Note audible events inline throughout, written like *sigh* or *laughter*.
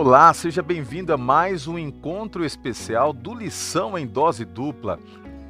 Olá, seja bem-vindo a mais um encontro especial do Lição em Dose Dupla.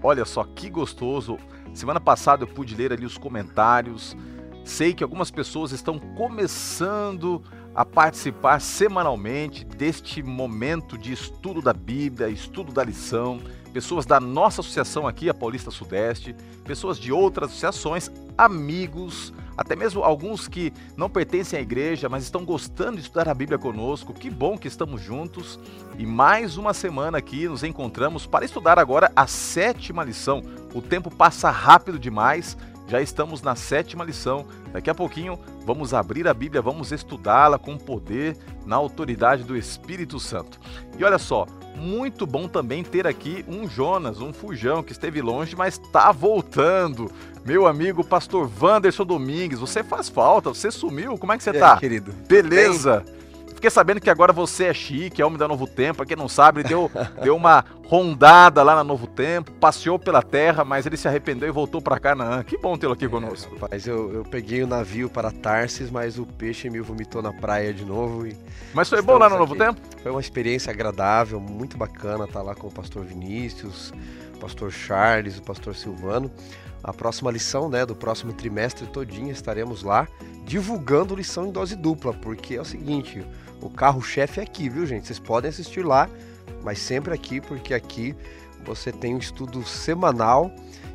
Olha só que gostoso. Semana passada eu pude ler ali os comentários. Sei que algumas pessoas estão começando a participar semanalmente deste momento de estudo da Bíblia, estudo da lição. Pessoas da nossa associação aqui, a Paulista Sudeste, pessoas de outras associações, amigos, até mesmo alguns que não pertencem à igreja, mas estão gostando de estudar a Bíblia conosco. Que bom que estamos juntos e mais uma semana aqui nos encontramos para estudar agora a sétima lição. O tempo passa rápido demais. Já estamos na sétima lição. Daqui a pouquinho vamos abrir a Bíblia, vamos estudá-la com poder, na autoridade do Espírito Santo. E olha só, muito bom também ter aqui um Jonas, um fujão que esteve longe, mas está voltando. Meu amigo pastor Wanderson Domingues, você faz falta, você sumiu, como é que você e tá? Aí, querido? Beleza. Bem... Fiquei sabendo que agora você é chique, é homem da Novo Tempo. Pra quem não sabe, ele deu, *laughs* deu uma rondada lá na Novo Tempo, passeou pela terra, mas ele se arrependeu e voltou para Canaã. Que bom tê-lo aqui é, conosco. Rapaz, eu, eu peguei o navio para Tarsis, mas o peixe me vomitou na praia de novo. E mas foi bom lá no Novo Tempo? Foi uma experiência agradável, muito bacana estar lá com o pastor Vinícius, o pastor Charles, o pastor Silvano. A próxima lição, né, do próximo trimestre todinho estaremos lá divulgando lição em dose dupla, porque é o seguinte, o carro-chefe é aqui, viu, gente? Vocês podem assistir lá, mas sempre aqui, porque aqui você tem um estudo semanal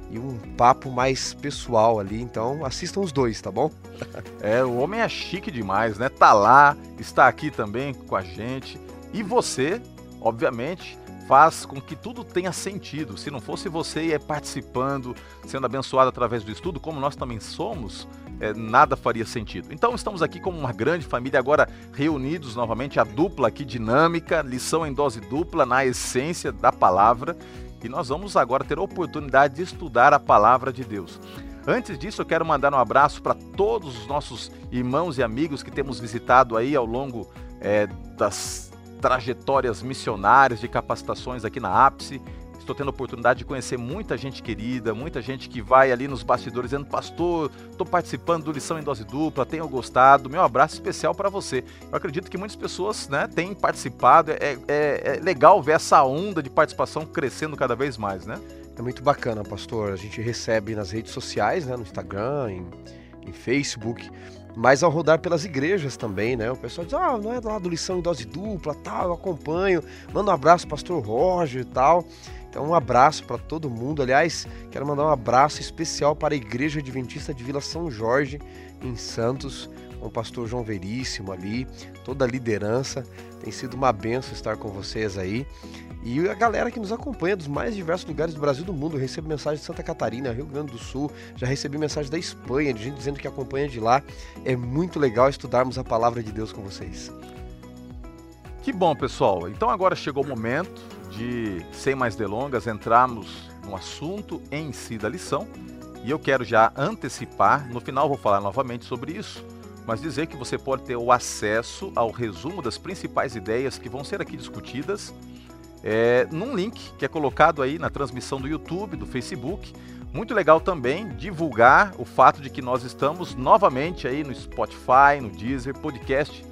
e um papo mais pessoal ali. Então assistam os dois, tá bom? *laughs* É, o homem é chique demais, né? Tá lá, está aqui também com a gente. E você, obviamente, faz com que tudo tenha sentido. Se não fosse você participando, sendo abençoado através do estudo, como nós também somos, é, nada faria sentido. Então estamos aqui como uma grande família, agora reunidos novamente, a dupla aqui dinâmica, lição em dose dupla, na essência da palavra. E nós vamos agora ter a oportunidade de estudar a palavra de Deus. Antes disso, eu quero mandar um abraço para todos os nossos irmãos e amigos que temos visitado aí ao longo é, das trajetórias missionárias de capacitações aqui na Ápice. Estou tendo a oportunidade de conhecer muita gente querida, muita gente que vai ali nos bastidores dizendo: Pastor, estou participando do Lição em Dose Dupla, tenho gostado. Meu abraço especial para você. Eu acredito que muitas pessoas né, têm participado. É, é, é legal ver essa onda de participação crescendo cada vez mais, né? É muito bacana, pastor. A gente recebe nas redes sociais, né, no Instagram, em, em Facebook, mas ao rodar pelas igrejas também, né? O pessoal diz, ah, não é lá do lição em dose dupla, tal, eu acompanho, manda um abraço pastor Roger e tal. Então um abraço para todo mundo. Aliás, quero mandar um abraço especial para a Igreja Adventista de Vila São Jorge, em Santos, com o pastor João Veríssimo ali, toda a liderança. Tem sido uma benção estar com vocês aí. E a galera que nos acompanha dos mais diversos lugares do Brasil e do mundo. Eu recebo mensagem de Santa Catarina, Rio Grande do Sul, já recebi mensagem da Espanha, de gente dizendo que acompanha de lá. É muito legal estudarmos a palavra de Deus com vocês. Que bom, pessoal. Então agora chegou o momento de, sem mais delongas, entrarmos no assunto em si da lição. E eu quero já antecipar, no final vou falar novamente sobre isso, mas dizer que você pode ter o acesso ao resumo das principais ideias que vão ser aqui discutidas é, num link que é colocado aí na transmissão do YouTube, do Facebook. Muito legal também divulgar o fato de que nós estamos novamente aí no Spotify, no Deezer, podcast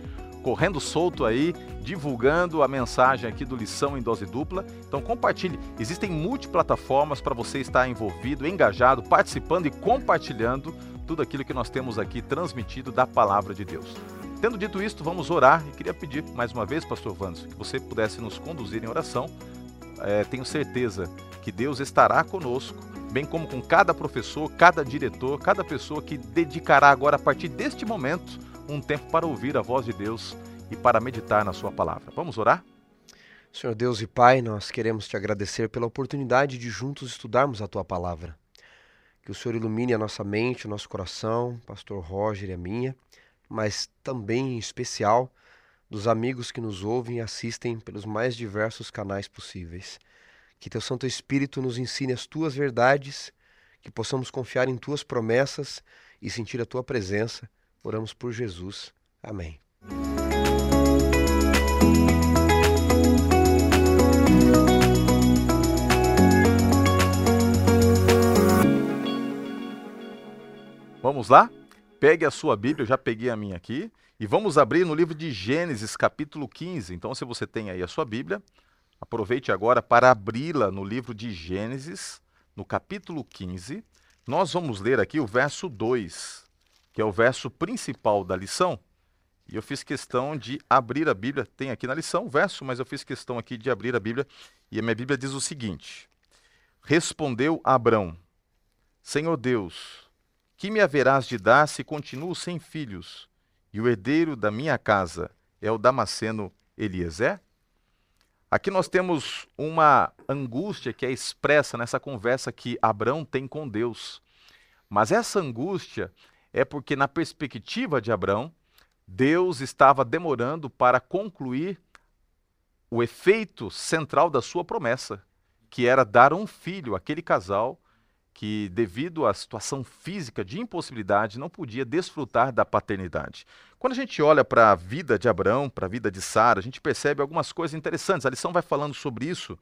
correndo solto aí, divulgando a mensagem aqui do Lição em Dose Dupla. Então compartilhe. Existem multiplataformas para você estar envolvido, engajado, participando e compartilhando tudo aquilo que nós temos aqui transmitido da palavra de Deus. Tendo dito isto, vamos orar e queria pedir mais uma vez, Pastor Vandes, que você pudesse nos conduzir em oração. É, tenho certeza que Deus estará conosco, bem como com cada professor, cada diretor, cada pessoa que dedicará agora, a partir deste momento, um tempo para ouvir a voz de Deus e para meditar na Sua palavra. Vamos orar? Senhor Deus e Pai, nós queremos te agradecer pela oportunidade de juntos estudarmos a Tua palavra. Que o Senhor ilumine a nossa mente, o nosso coração, Pastor Roger e a minha, mas também em especial dos amigos que nos ouvem e assistem pelos mais diversos canais possíveis. Que Teu Santo Espírito nos ensine as Tuas verdades, que possamos confiar em Tuas promessas e sentir a Tua presença Oramos por Jesus. Amém. Vamos lá? Pegue a sua Bíblia, eu já peguei a minha aqui, e vamos abrir no livro de Gênesis, capítulo 15. Então, se você tem aí a sua Bíblia, aproveite agora para abri-la no livro de Gênesis, no capítulo 15. Nós vamos ler aqui o verso 2, que é o verso principal da lição. E eu fiz questão de abrir a Bíblia, tem aqui na lição o verso, mas eu fiz questão aqui de abrir a Bíblia, e a minha Bíblia diz o seguinte: Respondeu Abrão: Senhor Deus, que me haverás de dar se continuo sem filhos, e o herdeiro da minha casa é o Damasceno Eliezer? Aqui nós temos uma angústia que é expressa nessa conversa que Abraão tem com Deus. Mas essa angústia é porque, na perspectiva de Abraão, Deus estava demorando para concluir o efeito central da sua promessa, que era dar um filho àquele casal que, devido à situação física de impossibilidade, não podia desfrutar da paternidade. Quando a gente olha para a vida de Abraão, para a vida de Sara, a gente percebe algumas coisas interessantes. A lição vai falando sobre isso.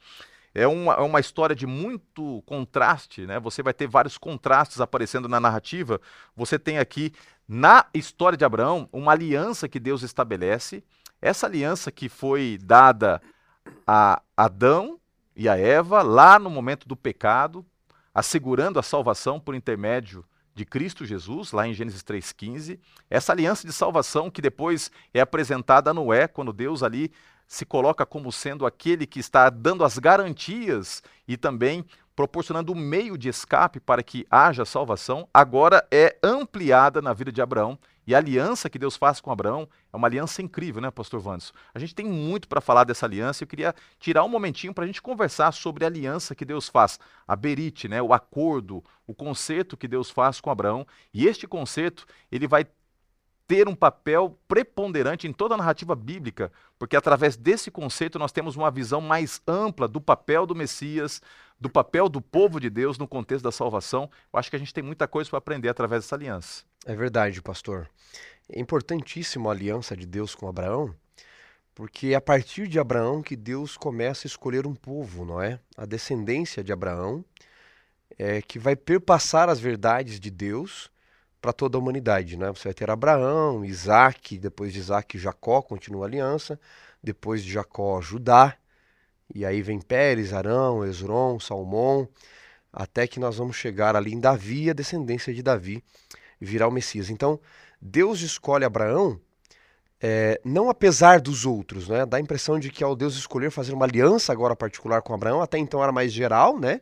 É uma, é uma história de muito contraste, né? Você vai ter vários contrastes aparecendo na narrativa. Você tem aqui, na história de Abraão, uma aliança que Deus estabelece. Essa aliança que foi dada a Adão e a Eva lá no momento do pecado, assegurando a salvação por intermédio de Cristo Jesus, lá em Gênesis 3,15. Essa aliança de salvação que depois é apresentada a Noé, quando Deus ali se coloca como sendo aquele que está dando as garantias e também proporcionando um meio de escape para que haja salvação, agora é ampliada na vida de Abraão. E a aliança que Deus faz com Abraão é uma aliança incrível, né, Pastor Vandes? A gente tem muito para falar dessa aliança. Eu queria tirar um momentinho para a gente conversar sobre a aliança que Deus faz, a berite, né, o acordo, o concerto que Deus faz com Abraão. E este concerto ele vai ter um papel preponderante em toda a narrativa bíblica, porque através desse conceito nós temos uma visão mais ampla do papel do Messias, do papel do povo de Deus no contexto da salvação. Eu acho que a gente tem muita coisa para aprender através dessa aliança. É verdade, pastor. É importantíssimo a aliança de Deus com Abraão, porque é a partir de Abraão que Deus começa a escolher um povo, não é? A descendência de Abraão é que vai perpassar as verdades de Deus para toda a humanidade. Né? Você vai ter Abraão, Isaac, depois de Isaac, Jacó, continua a aliança, depois de Jacó, Judá, e aí vem Pérez, Arão, Esron, Salmão, até que nós vamos chegar ali em Davi, a descendência de Davi, virar o Messias. Então, Deus escolhe Abraão é, não apesar dos outros, né? Dá a impressão de que ao Deus escolher fazer uma aliança agora particular com Abraão, até então era mais geral, né?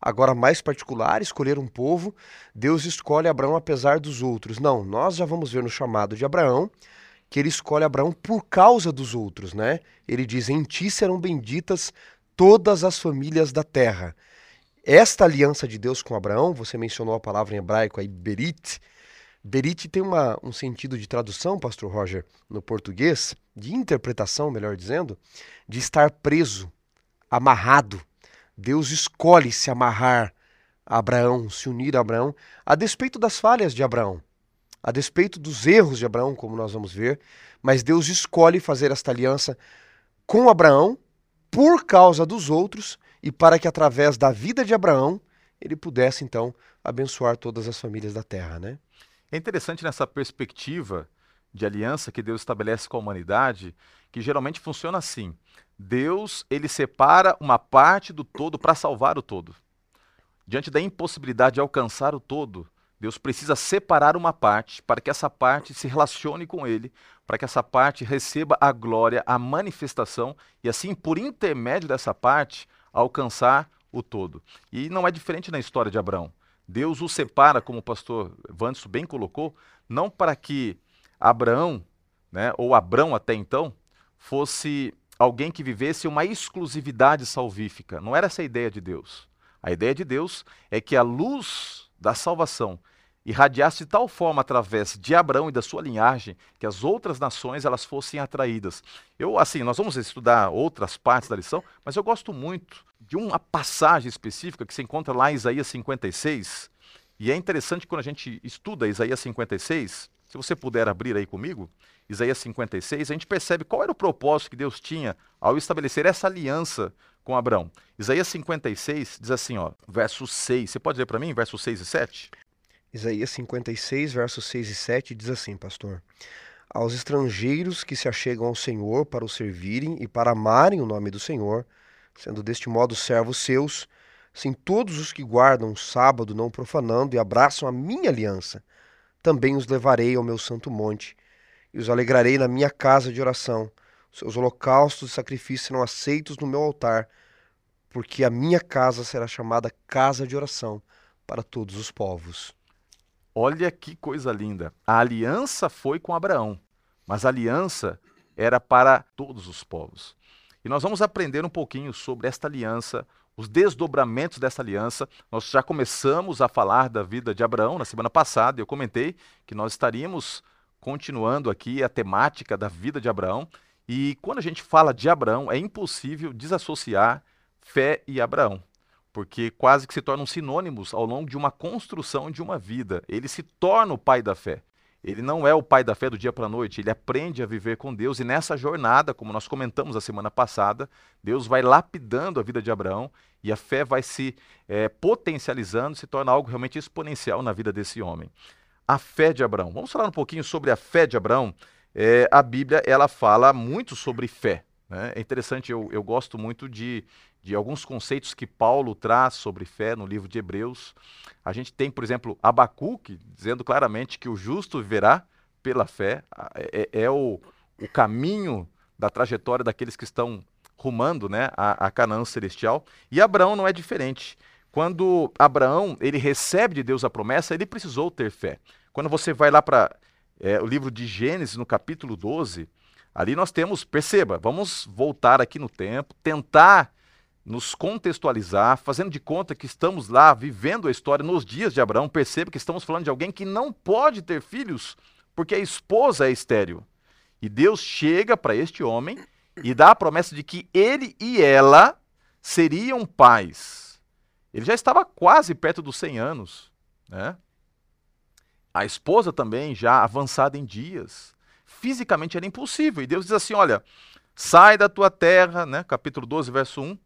agora mais particular, escolher um povo, Deus escolhe Abraão apesar dos outros. Não, nós já vamos ver no chamado de Abraão que ele escolhe Abraão por causa dos outros, né? Ele diz: "Em ti serão benditas todas as famílias da terra". Esta aliança de Deus com Abraão, você mencionou a palavra em hebraico aí berit. Berit tem uma, um sentido de tradução, pastor Roger, no português, de interpretação, melhor dizendo, de estar preso, amarrado, Deus escolhe se amarrar a Abraão, se unir a Abraão, a despeito das falhas de Abraão, a despeito dos erros de Abraão, como nós vamos ver, mas Deus escolhe fazer esta aliança com Abraão por causa dos outros e para que através da vida de Abraão ele pudesse então abençoar todas as famílias da terra, né? É interessante nessa perspectiva de aliança que Deus estabelece com a humanidade, que geralmente funciona assim. Deus, ele separa uma parte do todo para salvar o todo. Diante da impossibilidade de alcançar o todo, Deus precisa separar uma parte para que essa parte se relacione com ele, para que essa parte receba a glória, a manifestação e assim, por intermédio dessa parte, alcançar o todo. E não é diferente na história de Abraão. Deus o separa, como o pastor Vanderson bem colocou, não para que Abraão, né, ou Abrão até então, fosse alguém que vivesse uma exclusividade salvífica. Não era essa a ideia de Deus. A ideia de Deus é que a luz da salvação irradiasse de tal forma através de Abraão e da sua linhagem que as outras nações elas fossem atraídas. Eu assim, nós vamos estudar outras partes da lição, mas eu gosto muito de uma passagem específica que se encontra lá em Isaías 56, e é interessante quando a gente estuda Isaías 56, se você puder abrir aí comigo, Isaías 56, a gente percebe qual era o propósito que Deus tinha ao estabelecer essa aliança com Abraão. Isaías 56 diz assim, ó, verso 6. Você pode ler para mim, versos 6 e 7? Isaías 56, versos 6 e 7 diz assim, pastor: Aos estrangeiros que se achegam ao Senhor para o servirem e para amarem o nome do Senhor, sendo deste modo servos seus, sim todos os que guardam o sábado não profanando e abraçam a minha aliança, também os levarei ao meu santo monte e os alegrarei na minha casa de oração. Seus holocaustos e sacrifícios serão aceitos no meu altar, porque a minha casa será chamada casa de oração para todos os povos. Olha que coisa linda. A aliança foi com Abraão, mas a aliança era para todos os povos. E nós vamos aprender um pouquinho sobre esta aliança, os desdobramentos dessa aliança. Nós já começamos a falar da vida de Abraão na semana passada, eu comentei que nós estaríamos continuando aqui a temática da vida de Abraão. E quando a gente fala de Abraão, é impossível desassociar fé e Abraão, porque quase que se tornam sinônimos ao longo de uma construção de uma vida. Ele se torna o pai da fé. Ele não é o pai da fé do dia para a noite, ele aprende a viver com Deus e nessa jornada, como nós comentamos a semana passada, Deus vai lapidando a vida de Abraão e a fé vai se é, potencializando, se torna algo realmente exponencial na vida desse homem a fé de Abraão. Vamos falar um pouquinho sobre a fé de Abraão. É, a Bíblia ela fala muito sobre fé. Né? É interessante, eu, eu gosto muito de, de alguns conceitos que Paulo traz sobre fé no livro de Hebreus. A gente tem, por exemplo, Abacuque dizendo claramente que o justo viverá pela fé. É, é, é o, o caminho da trajetória daqueles que estão rumando né, a, a Canaã celestial. E Abraão não é diferente. Quando Abraão ele recebe de Deus a promessa, ele precisou ter fé. Quando você vai lá para é, o livro de Gênesis, no capítulo 12, ali nós temos, perceba, vamos voltar aqui no tempo, tentar nos contextualizar, fazendo de conta que estamos lá vivendo a história nos dias de Abraão. Perceba que estamos falando de alguém que não pode ter filhos porque a esposa é estéril. E Deus chega para este homem e dá a promessa de que ele e ela seriam pais. Ele já estava quase perto dos 100 anos, né? A esposa também, já avançada em dias. Fisicamente era impossível. E Deus diz assim: olha, sai da tua terra, né? capítulo 12, verso 1.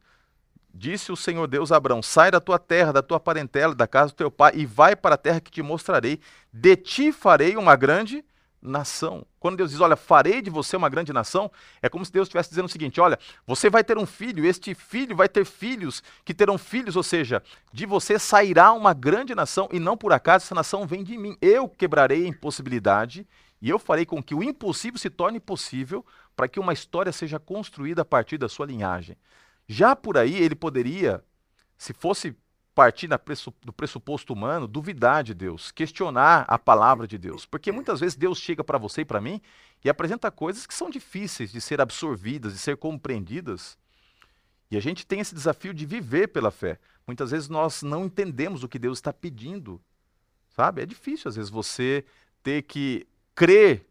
Disse o Senhor Deus a Abraão: Sai da tua terra, da tua parentela, da casa do teu pai, e vai para a terra que te mostrarei. De ti farei uma grande nação. Quando Deus diz, olha, farei de você uma grande nação, é como se Deus estivesse dizendo o seguinte: olha, você vai ter um filho, este filho vai ter filhos que terão filhos, ou seja, de você sairá uma grande nação, e não por acaso essa nação vem de mim. Eu quebrarei a impossibilidade e eu farei com que o impossível se torne possível para que uma história seja construída a partir da sua linhagem. Já por aí ele poderia, se fosse partir do pressuposto humano, duvidar de Deus, questionar a palavra de Deus. Porque muitas vezes Deus chega para você e para mim e apresenta coisas que são difíceis de ser absorvidas, de ser compreendidas. E a gente tem esse desafio de viver pela fé. Muitas vezes nós não entendemos o que Deus está pedindo. Sabe? É difícil às vezes você ter que crer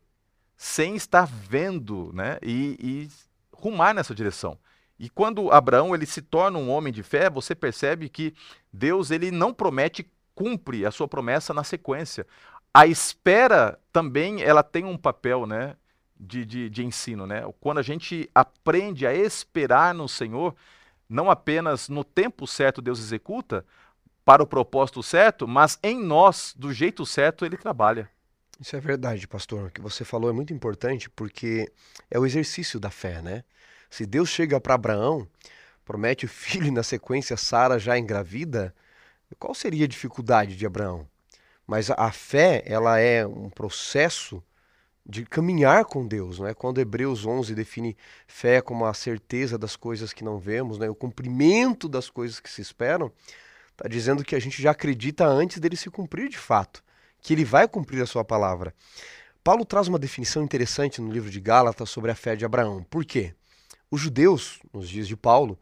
sem estar vendo né? e, e rumar nessa direção. E quando Abraão ele se torna um homem de fé, você percebe que Deus ele não promete cumpre a sua promessa na sequência. A espera também ela tem um papel, né, de, de, de ensino, né? Quando a gente aprende a esperar no Senhor, não apenas no tempo certo Deus executa para o propósito certo, mas em nós do jeito certo Ele trabalha. Isso é verdade, pastor. O que você falou é muito importante porque é o exercício da fé, né? Se Deus chega para Abraão, promete o filho e na sequência Sara já engravida, qual seria a dificuldade de Abraão? Mas a fé, ela é um processo de caminhar com Deus, não é? Quando Hebreus 11 define fé como a certeza das coisas que não vemos, né? O cumprimento das coisas que se esperam, está dizendo que a gente já acredita antes dele se cumprir de fato, que ele vai cumprir a sua palavra. Paulo traz uma definição interessante no livro de Gálatas sobre a fé de Abraão. Por quê? Os judeus, nos dias de Paulo,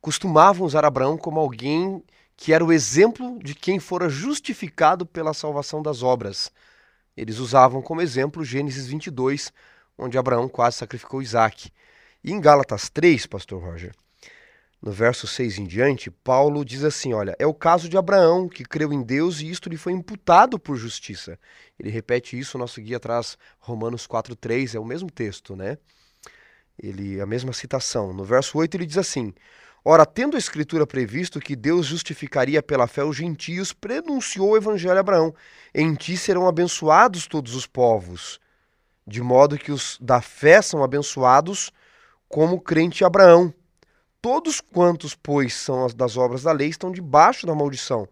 costumavam usar Abraão como alguém que era o exemplo de quem fora justificado pela salvação das obras. Eles usavam como exemplo Gênesis 22, onde Abraão quase sacrificou Isaac. E em Gálatas 3, pastor Roger, no verso 6 em diante, Paulo diz assim: Olha, é o caso de Abraão, que creu em Deus e isto lhe foi imputado por justiça. Ele repete isso, nosso guia traz Romanos 4,3, é o mesmo texto, né? Ele a mesma citação. No verso 8 ele diz assim: Ora, tendo a Escritura previsto que Deus justificaria pela fé os gentios, prenunciou o Evangelho a Abraão: Em ti serão abençoados todos os povos. De modo que os da fé são abençoados como crente Abraão. Todos quantos, pois, são as das obras da lei estão debaixo da maldição,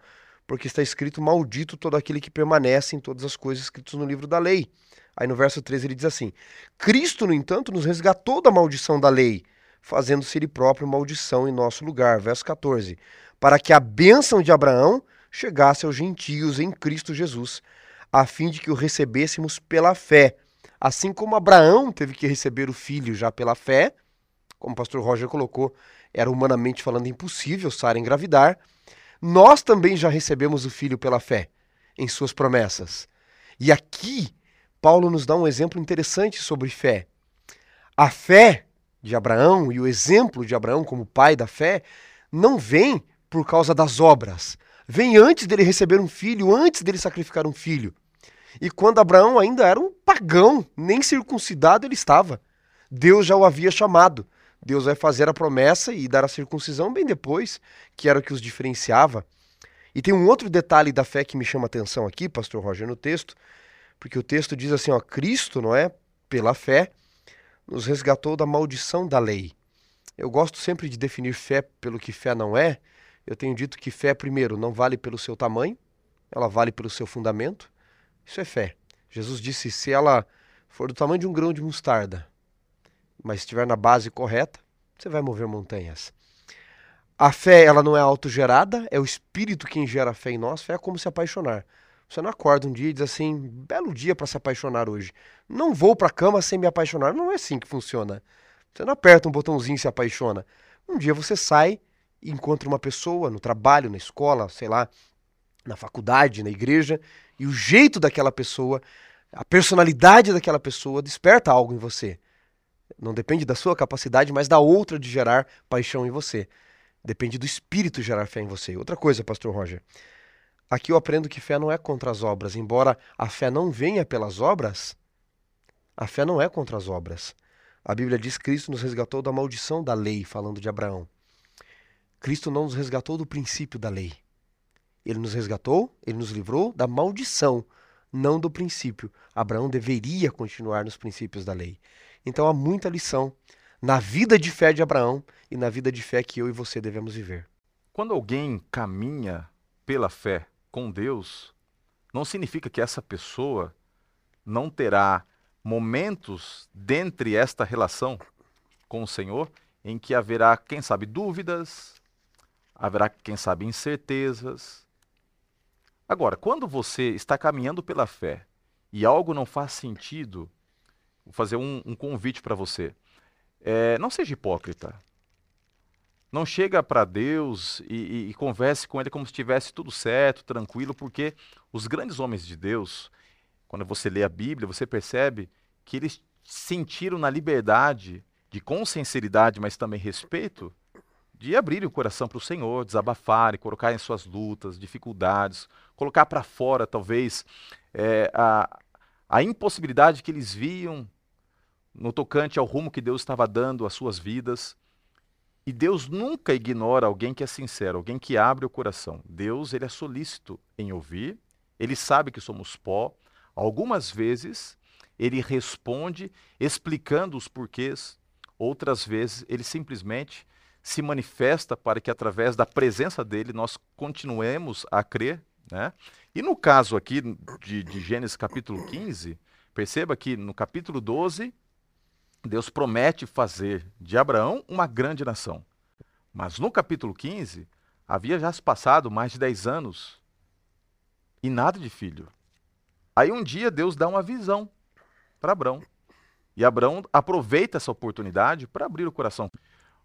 porque está escrito: Maldito todo aquele que permanece em todas as coisas escritas no livro da lei. Aí no verso 13 ele diz assim: Cristo, no entanto, nos resgatou da maldição da lei, fazendo-se ele próprio maldição em nosso lugar. Verso 14: Para que a bênção de Abraão chegasse aos gentios em Cristo Jesus, a fim de que o recebêssemos pela fé. Assim como Abraão teve que receber o filho já pela fé, como o pastor Roger colocou, era humanamente falando impossível Sara engravidar, nós também já recebemos o filho pela fé em suas promessas. E aqui Paulo nos dá um exemplo interessante sobre fé. A fé de Abraão e o exemplo de Abraão como pai da fé não vem por causa das obras. Vem antes dele receber um filho, antes dele sacrificar um filho. E quando Abraão ainda era um pagão, nem circuncidado ele estava. Deus já o havia chamado. Deus vai fazer a promessa e dar a circuncisão bem depois, que era o que os diferenciava. E tem um outro detalhe da fé que me chama a atenção aqui, pastor Roger, no texto, porque o texto diz assim, ó, Cristo, não é, pela fé, nos resgatou da maldição da lei. Eu gosto sempre de definir fé pelo que fé não é. Eu tenho dito que fé, primeiro, não vale pelo seu tamanho, ela vale pelo seu fundamento. Isso é fé. Jesus disse: se ela for do tamanho de um grão de mostarda, mas estiver na base correta, você vai mover montanhas. A fé, ela não é autogerada, é o Espírito quem gera a fé em nós. Fé é como se apaixonar. Você não acorda um dia e diz assim, belo dia para se apaixonar hoje. Não vou para a cama sem me apaixonar. Não é assim que funciona. Você não aperta um botãozinho e se apaixona. Um dia você sai e encontra uma pessoa no trabalho, na escola, sei lá, na faculdade, na igreja, e o jeito daquela pessoa, a personalidade daquela pessoa desperta algo em você. Não depende da sua capacidade, mas da outra de gerar paixão em você. Depende do espírito gerar fé em você. Outra coisa, pastor Roger. Aqui eu aprendo que fé não é contra as obras. Embora a fé não venha pelas obras, a fé não é contra as obras. A Bíblia diz que Cristo nos resgatou da maldição da lei, falando de Abraão. Cristo não nos resgatou do princípio da lei. Ele nos resgatou, ele nos livrou da maldição, não do princípio. Abraão deveria continuar nos princípios da lei. Então há muita lição na vida de fé de Abraão e na vida de fé que eu e você devemos viver. Quando alguém caminha pela fé, com Deus, não significa que essa pessoa não terá momentos dentre esta relação com o Senhor em que haverá, quem sabe, dúvidas, haverá, quem sabe, incertezas. Agora, quando você está caminhando pela fé e algo não faz sentido, vou fazer um, um convite para você. É, não seja hipócrita. Não chega para Deus e, e, e, converse com Ele como se estivesse tudo certo, tranquilo, porque os grandes homens de Deus, quando você lê a Bíblia, você percebe que eles sentiram na liberdade, de com sinceridade, mas também respeito, de abrir o coração para o Senhor, desabafar e colocar em suas lutas, dificuldades, colocar para fora, talvez, é, a, a impossibilidade que eles viam no tocante ao rumo que Deus estava dando às suas vidas. E Deus nunca ignora alguém que é sincero, alguém que abre o coração. Deus, ele é solícito em ouvir, ele sabe que somos pó. Algumas vezes ele responde explicando os porquês, outras vezes ele simplesmente se manifesta para que através da presença dele nós continuemos a crer, né? E no caso aqui de, de Gênesis capítulo 15, perceba que no capítulo 12 Deus promete fazer de Abraão uma grande nação. Mas no capítulo 15, havia já se passado mais de 10 anos e nada de filho. Aí um dia Deus dá uma visão para Abraão. E Abraão aproveita essa oportunidade para abrir o coração.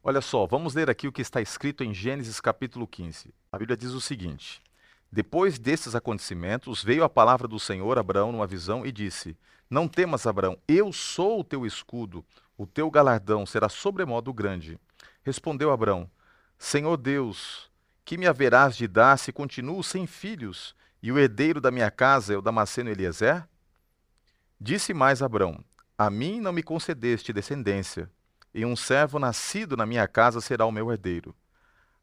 Olha só, vamos ler aqui o que está escrito em Gênesis capítulo 15. A Bíblia diz o seguinte: Depois desses acontecimentos, veio a palavra do Senhor a Abraão numa visão e disse: não temas, Abraão, eu sou o teu escudo, o teu galardão será sobremodo grande. Respondeu Abraão: Senhor Deus, que me haverás de dar se continuo sem filhos, e o herdeiro da minha casa é o Damasceno Eliezer? Disse mais Abraão: A mim não me concedeste descendência, e um servo nascido na minha casa será o meu herdeiro.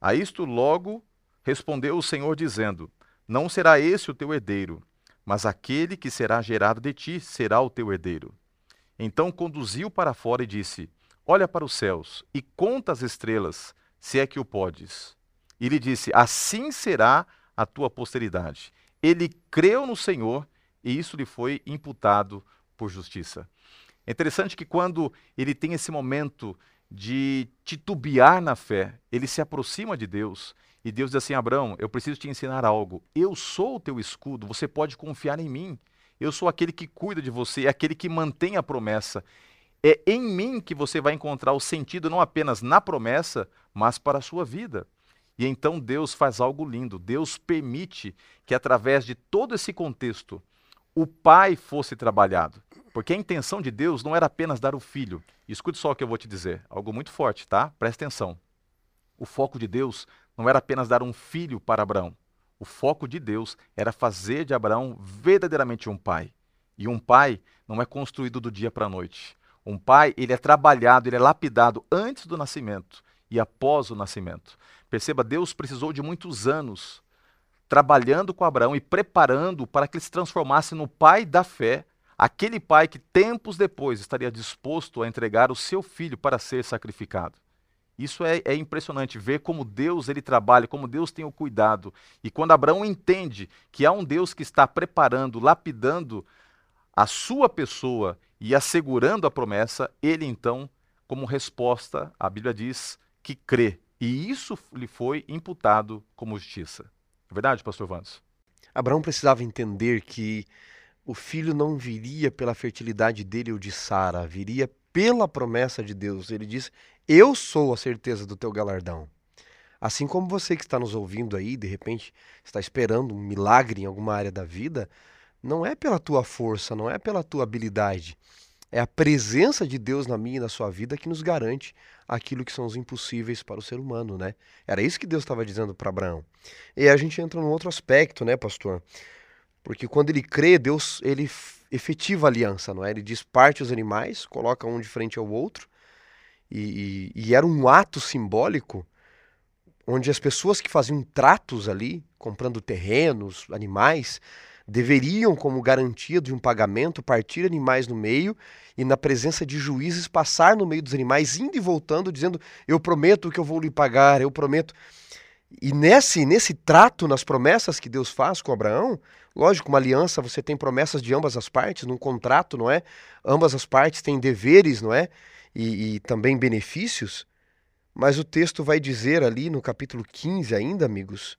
A isto logo respondeu o Senhor, dizendo: Não será esse o teu herdeiro, mas aquele que será gerado de ti será o teu herdeiro. Então conduziu para fora e disse: Olha para os céus e conta as estrelas, se é que o podes. E lhe disse: Assim será a tua posteridade. Ele creu no Senhor e isso lhe foi imputado por justiça. É interessante que quando ele tem esse momento de titubear na fé, ele se aproxima de Deus e Deus diz assim: Abraão, eu preciso te ensinar algo. Eu sou o teu escudo, você pode confiar em mim. Eu sou aquele que cuida de você, é aquele que mantém a promessa. É em mim que você vai encontrar o sentido não apenas na promessa, mas para a sua vida. E então Deus faz algo lindo. Deus permite que através de todo esse contexto o pai fosse trabalhado. Porque a intenção de Deus não era apenas dar o filho. Escute só o que eu vou te dizer, algo muito forte, tá? Presta atenção. O foco de Deus não era apenas dar um filho para Abraão. O foco de Deus era fazer de Abraão verdadeiramente um pai. E um pai não é construído do dia para a noite. Um pai, ele é trabalhado, ele é lapidado antes do nascimento e após o nascimento. Perceba, Deus precisou de muitos anos trabalhando com Abraão e preparando para que ele se transformasse no pai da fé Aquele pai que tempos depois estaria disposto a entregar o seu filho para ser sacrificado. Isso é, é, impressionante ver como Deus ele trabalha, como Deus tem o cuidado. E quando Abraão entende que há um Deus que está preparando, lapidando a sua pessoa e assegurando a promessa, ele então, como resposta, a Bíblia diz que crê. E isso lhe foi imputado como justiça. É verdade, pastor Vandes? Abraão precisava entender que o filho não viria pela fertilidade dele ou de Sara, viria pela promessa de Deus. Ele diz: Eu sou a certeza do teu galardão. Assim como você que está nos ouvindo aí, de repente está esperando um milagre em alguma área da vida, não é pela tua força, não é pela tua habilidade. É a presença de Deus na minha e na sua vida que nos garante aquilo que são os impossíveis para o ser humano, né? Era isso que Deus estava dizendo para Abraão. E a gente entra num outro aspecto, né, pastor? Porque quando ele crê, Deus ele efetiva a aliança, não é? Ele parte os animais, coloca um de frente ao outro, e, e, e era um ato simbólico onde as pessoas que faziam tratos ali, comprando terrenos, animais, deveriam, como garantia de um pagamento, partir animais no meio e, na presença de juízes, passar no meio dos animais, indo e voltando, dizendo: Eu prometo que eu vou lhe pagar, eu prometo. E nesse, nesse trato, nas promessas que Deus faz com Abraão, lógico, uma aliança, você tem promessas de ambas as partes, num contrato, não é? Ambas as partes têm deveres, não é? E, e também benefícios. Mas o texto vai dizer ali no capítulo 15, ainda, amigos,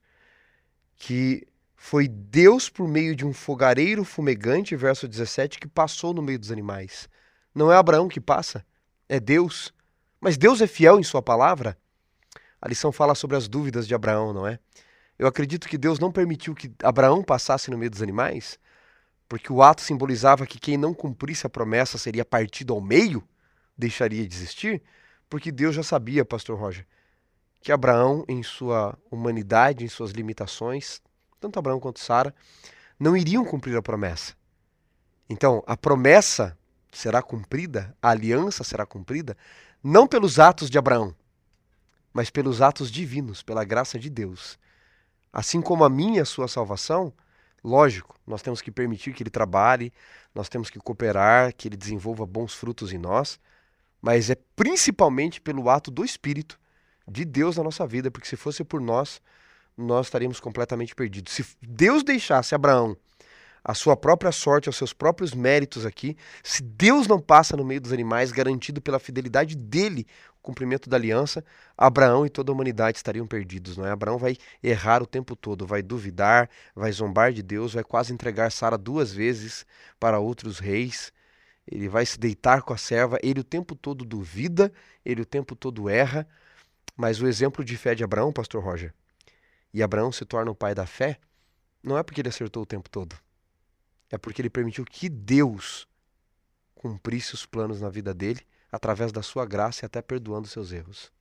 que foi Deus, por meio de um fogareiro fumegante, verso 17, que passou no meio dos animais. Não é Abraão que passa, é Deus. Mas Deus é fiel em Sua palavra. A lição fala sobre as dúvidas de Abraão, não é? Eu acredito que Deus não permitiu que Abraão passasse no meio dos animais, porque o ato simbolizava que quem não cumprisse a promessa seria partido ao meio, deixaria de existir, porque Deus já sabia, pastor Roger, que Abraão, em sua humanidade, em suas limitações, tanto Abraão quanto Sara, não iriam cumprir a promessa. Então, a promessa será cumprida, a aliança será cumprida, não pelos atos de Abraão, mas pelos atos divinos, pela graça de Deus. Assim como a minha e a sua salvação, lógico, nós temos que permitir que ele trabalhe, nós temos que cooperar, que ele desenvolva bons frutos em nós, mas é principalmente pelo ato do Espírito de Deus na nossa vida, porque se fosse por nós, nós estaríamos completamente perdidos. Se Deus deixasse Abraão a sua própria sorte, aos seus próprios méritos aqui, se Deus não passa no meio dos animais, garantido pela fidelidade dele cumprimento da aliança, Abraão e toda a humanidade estariam perdidos, não é? Abraão vai errar o tempo todo, vai duvidar, vai zombar de Deus, vai quase entregar Sara duas vezes para outros reis. Ele vai se deitar com a serva, ele o tempo todo duvida, ele o tempo todo erra. Mas o exemplo de fé de Abraão, pastor Roger, e Abraão se torna o pai da fé, não é porque ele acertou o tempo todo. É porque ele permitiu que Deus cumprisse os planos na vida dele através da sua graça e até perdoando seus erros.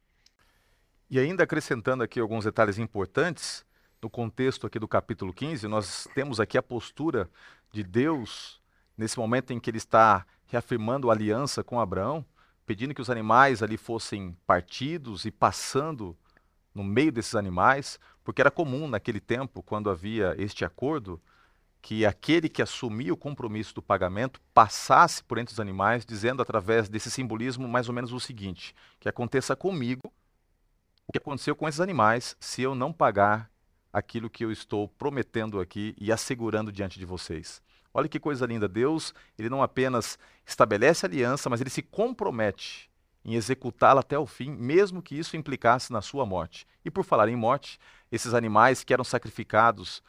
E ainda acrescentando aqui alguns detalhes importantes, no contexto aqui do capítulo 15, nós temos aqui a postura de Deus nesse momento em que ele está reafirmando a aliança com Abraão, pedindo que os animais ali fossem partidos e passando no meio desses animais, porque era comum naquele tempo, quando havia este acordo, que aquele que assumia o compromisso do pagamento passasse por entre os animais, dizendo através desse simbolismo mais ou menos o seguinte: que aconteça comigo o que aconteceu com esses animais se eu não pagar aquilo que eu estou prometendo aqui e assegurando diante de vocês. Olha que coisa linda, Deus, ele não apenas estabelece aliança, mas ele se compromete em executá-la até o fim, mesmo que isso implicasse na sua morte. E por falar em morte, esses animais que eram sacrificados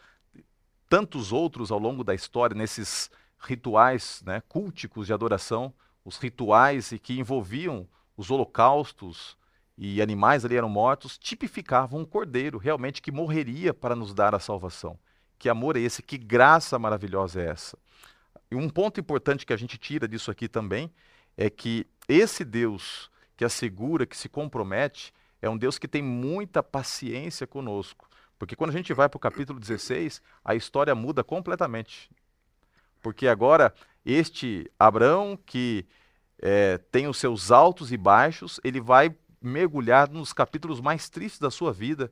tantos outros ao longo da história, nesses rituais né, culticos de adoração, os rituais que envolviam os holocaustos e animais ali eram mortos, tipificavam um cordeiro realmente que morreria para nos dar a salvação. Que amor é esse? Que graça maravilhosa é essa? E um ponto importante que a gente tira disso aqui também é que esse Deus que assegura, que se compromete, é um Deus que tem muita paciência conosco. Porque quando a gente vai para o capítulo 16, a história muda completamente. Porque agora, este Abraão, que é, tem os seus altos e baixos, ele vai mergulhar nos capítulos mais tristes da sua vida,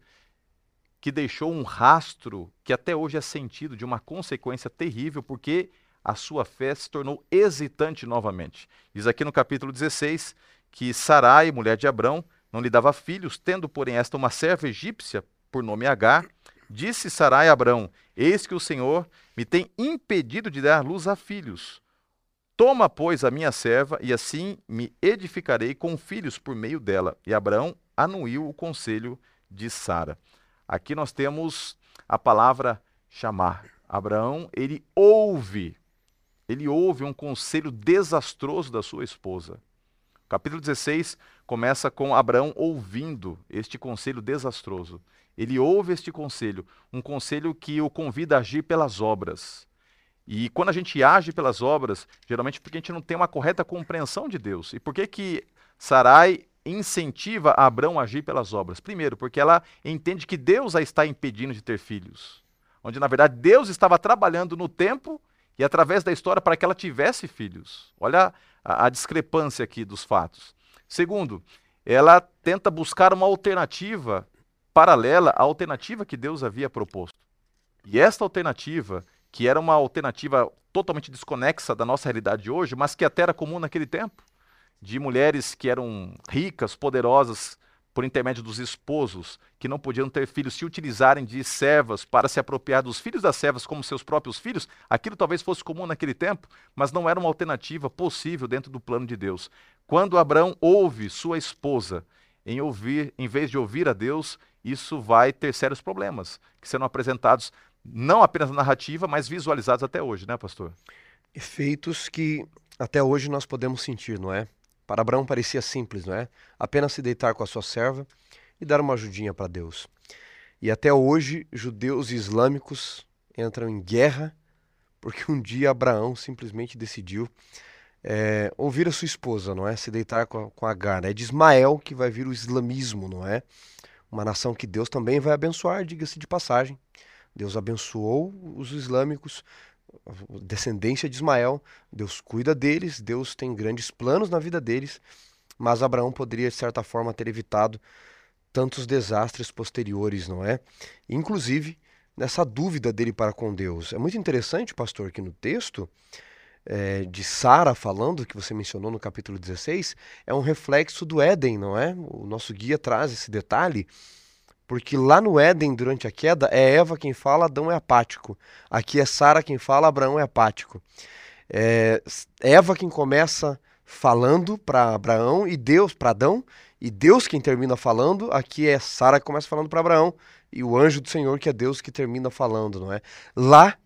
que deixou um rastro que até hoje é sentido de uma consequência terrível, porque a sua fé se tornou hesitante novamente. Diz aqui no capítulo 16 que Sarai, mulher de Abrão, não lhe dava filhos, tendo, porém, esta uma serva egípcia por nome Agar, disse Sarai a Abrão: Eis que o Senhor me tem impedido de dar luz a filhos. Toma, pois, a minha serva, e assim me edificarei com filhos por meio dela. E Abraão anuiu o conselho de Sara. Aqui nós temos a palavra chamar. Abraão, ele ouve, ele ouve um conselho desastroso da sua esposa. capítulo 16 começa com Abraão ouvindo este conselho desastroso. Ele ouve este conselho, um conselho que o convida a agir pelas obras. E quando a gente age pelas obras, geralmente porque a gente não tem uma correta compreensão de Deus. E por que que Sarai incentiva Abraão a agir pelas obras? Primeiro, porque ela entende que Deus a está impedindo de ter filhos. Onde, na verdade, Deus estava trabalhando no tempo e através da história para que ela tivesse filhos. Olha a, a discrepância aqui dos fatos. Segundo, ela tenta buscar uma alternativa paralela à alternativa que Deus havia proposto. E esta alternativa, que era uma alternativa totalmente desconexa da nossa realidade hoje, mas que até era comum naquele tempo, de mulheres que eram ricas, poderosas, por intermédio dos esposos, que não podiam ter filhos, se utilizarem de servas para se apropriar dos filhos das servas como seus próprios filhos, aquilo talvez fosse comum naquele tempo, mas não era uma alternativa possível dentro do plano de Deus. Quando Abraão ouve sua esposa em ouvir, em vez de ouvir a Deus, isso vai ter sérios problemas, que serão apresentados não apenas na narrativa, mas visualizados até hoje, né, pastor? Efeitos que até hoje nós podemos sentir, não é? Para Abraão parecia simples, não é? Apenas se deitar com a sua serva e dar uma ajudinha para Deus. E até hoje, judeus e islâmicos entram em guerra porque um dia Abraão simplesmente decidiu é, ouvir a sua esposa, não é? Se deitar com, com Agar. Né? É de Ismael que vai vir o islamismo, não é? uma nação que Deus também vai abençoar, diga-se de passagem. Deus abençoou os islâmicos, descendência de Ismael, Deus cuida deles, Deus tem grandes planos na vida deles, mas Abraão poderia, de certa forma, ter evitado tantos desastres posteriores, não é? Inclusive, nessa dúvida dele para com Deus. É muito interessante, pastor, que no texto é, de Sara falando, que você mencionou no capítulo 16, é um reflexo do Éden, não é? O nosso guia traz esse detalhe, porque lá no Éden, durante a queda, é Eva quem fala, Adão é apático. Aqui é Sara quem fala, Abraão é apático. É Eva quem começa falando para Abraão e Deus para Adão, e Deus quem termina falando. Aqui é Sara que começa falando para Abraão e o anjo do Senhor que é Deus que termina falando, não é? Lá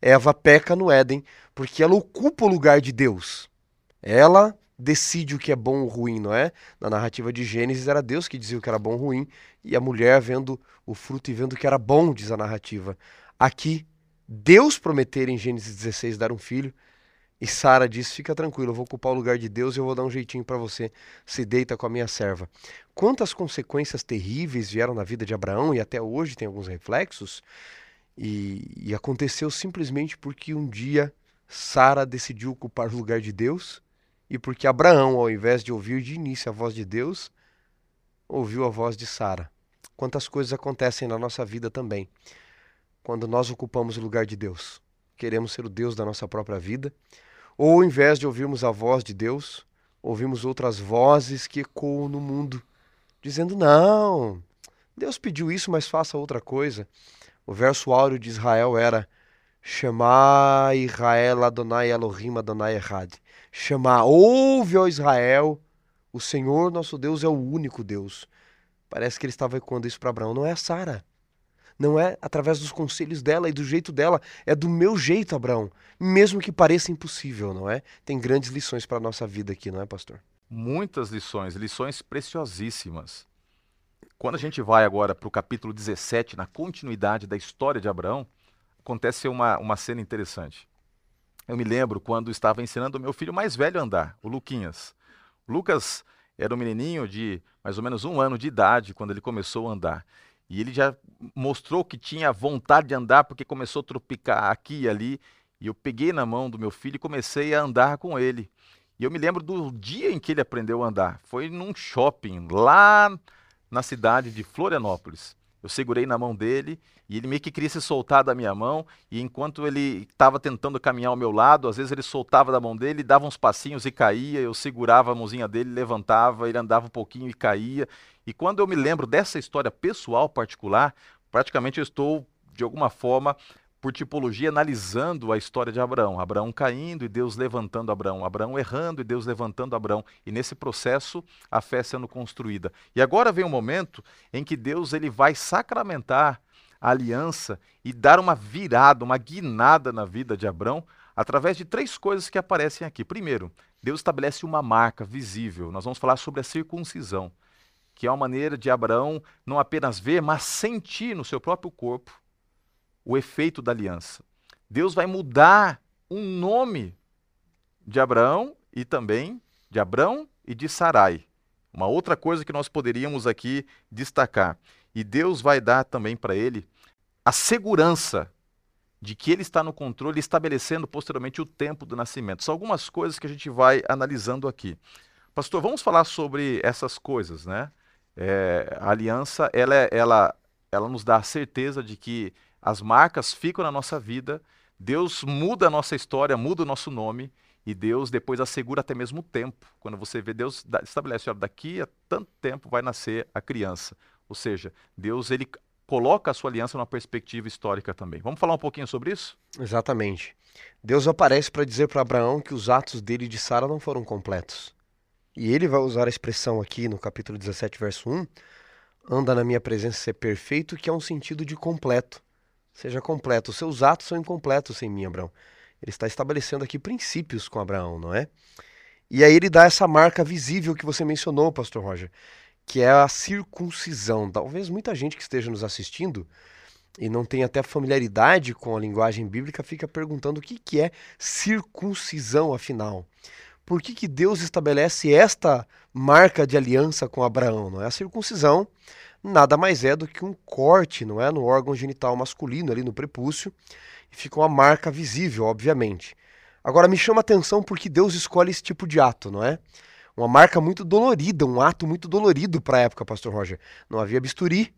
Eva peca no Éden porque ela ocupa o lugar de Deus. Ela decide o que é bom ou ruim, não é? Na narrativa de Gênesis era Deus que dizia o que era bom ou ruim e a mulher vendo o fruto e vendo o que era bom, diz a narrativa. Aqui, Deus prometer em Gênesis 16 dar um filho e Sara diz: Fica tranquilo, eu vou ocupar o lugar de Deus e eu vou dar um jeitinho para você. Se deita com a minha serva. Quantas consequências terríveis vieram na vida de Abraão e até hoje tem alguns reflexos e, e aconteceu simplesmente porque um dia Sara decidiu ocupar o lugar de Deus e porque Abraão, ao invés de ouvir de início a voz de Deus, ouviu a voz de Sara. quantas coisas acontecem na nossa vida também. Quando nós ocupamos o lugar de Deus, queremos ser o Deus da nossa própria vida, ou ao invés de ouvirmos a voz de Deus, ouvimos outras vozes que ecoam no mundo, dizendo: Não, Deus pediu isso, mas faça outra coisa. O verso áureo de Israel era: Shema Israel Adonai Elohim Adonai Errad. Shema, ouve, ó Israel, o Senhor nosso Deus é o único Deus. Parece que ele estava ecoando isso para Abraão. Não é a Sara. Não é através dos conselhos dela e do jeito dela. É do meu jeito, Abraão. Mesmo que pareça impossível, não é? Tem grandes lições para a nossa vida aqui, não é, pastor? Muitas lições, lições preciosíssimas. Quando a gente vai agora para o capítulo 17, na continuidade da história de Abraão, acontece uma, uma cena interessante. Eu me lembro quando estava ensinando o meu filho mais velho a andar, o Luquinhas. Lucas era um menininho de mais ou menos um ano de idade quando ele começou a andar. E ele já mostrou que tinha vontade de andar porque começou a tropicar aqui e ali. E eu peguei na mão do meu filho e comecei a andar com ele. E eu me lembro do dia em que ele aprendeu a andar. Foi num shopping lá na cidade de Florianópolis. Eu segurei na mão dele e ele meio que queria se soltar da minha mão. E enquanto ele estava tentando caminhar ao meu lado, às vezes ele soltava da mão dele, dava uns passinhos e caía. Eu segurava a mãozinha dele, levantava, ele andava um pouquinho e caía. E quando eu me lembro dessa história pessoal particular, praticamente eu estou, de alguma forma, por tipologia, analisando a história de Abraão. Abraão caindo e Deus levantando Abraão. Abraão errando e Deus levantando Abraão. E nesse processo, a fé sendo construída. E agora vem um momento em que Deus ele vai sacramentar a aliança e dar uma virada, uma guinada na vida de Abraão, através de três coisas que aparecem aqui. Primeiro, Deus estabelece uma marca visível. Nós vamos falar sobre a circuncisão, que é uma maneira de Abraão não apenas ver, mas sentir no seu próprio corpo o efeito da aliança. Deus vai mudar um nome de Abraão e também de Abraão e de Sarai. Uma outra coisa que nós poderíamos aqui destacar. E Deus vai dar também para ele a segurança de que ele está no controle, estabelecendo posteriormente o tempo do nascimento. São algumas coisas que a gente vai analisando aqui. Pastor, vamos falar sobre essas coisas, né? É, a aliança, ela, é, ela, ela nos dá a certeza de que as marcas ficam na nossa vida, Deus muda a nossa história, muda o nosso nome, e Deus depois assegura até mesmo o tempo. Quando você vê, Deus estabelece, olha, daqui a tanto tempo vai nascer a criança. Ou seja, Deus ele coloca a sua aliança numa perspectiva histórica também. Vamos falar um pouquinho sobre isso? Exatamente. Deus aparece para dizer para Abraão que os atos dele e de Sara não foram completos. E ele vai usar a expressão aqui no capítulo 17, verso 1, anda na minha presença ser perfeito, que é um sentido de completo seja completo. Os seus atos são incompletos sem mim, Abraão. Ele está estabelecendo aqui princípios com Abraão, não é? E aí ele dá essa marca visível que você mencionou, pastor Roger, que é a circuncisão. Talvez muita gente que esteja nos assistindo e não tenha até familiaridade com a linguagem bíblica fica perguntando o que, que é circuncisão, afinal. Por que, que Deus estabelece esta marca de aliança com Abraão? Não é a circuncisão nada mais é do que um corte, não é, no órgão genital masculino ali no prepúcio, e fica uma marca visível, obviamente. Agora me chama a atenção porque Deus escolhe esse tipo de ato, não é? Uma marca muito dolorida, um ato muito dolorido para a época, pastor Roger. Não havia bisturi,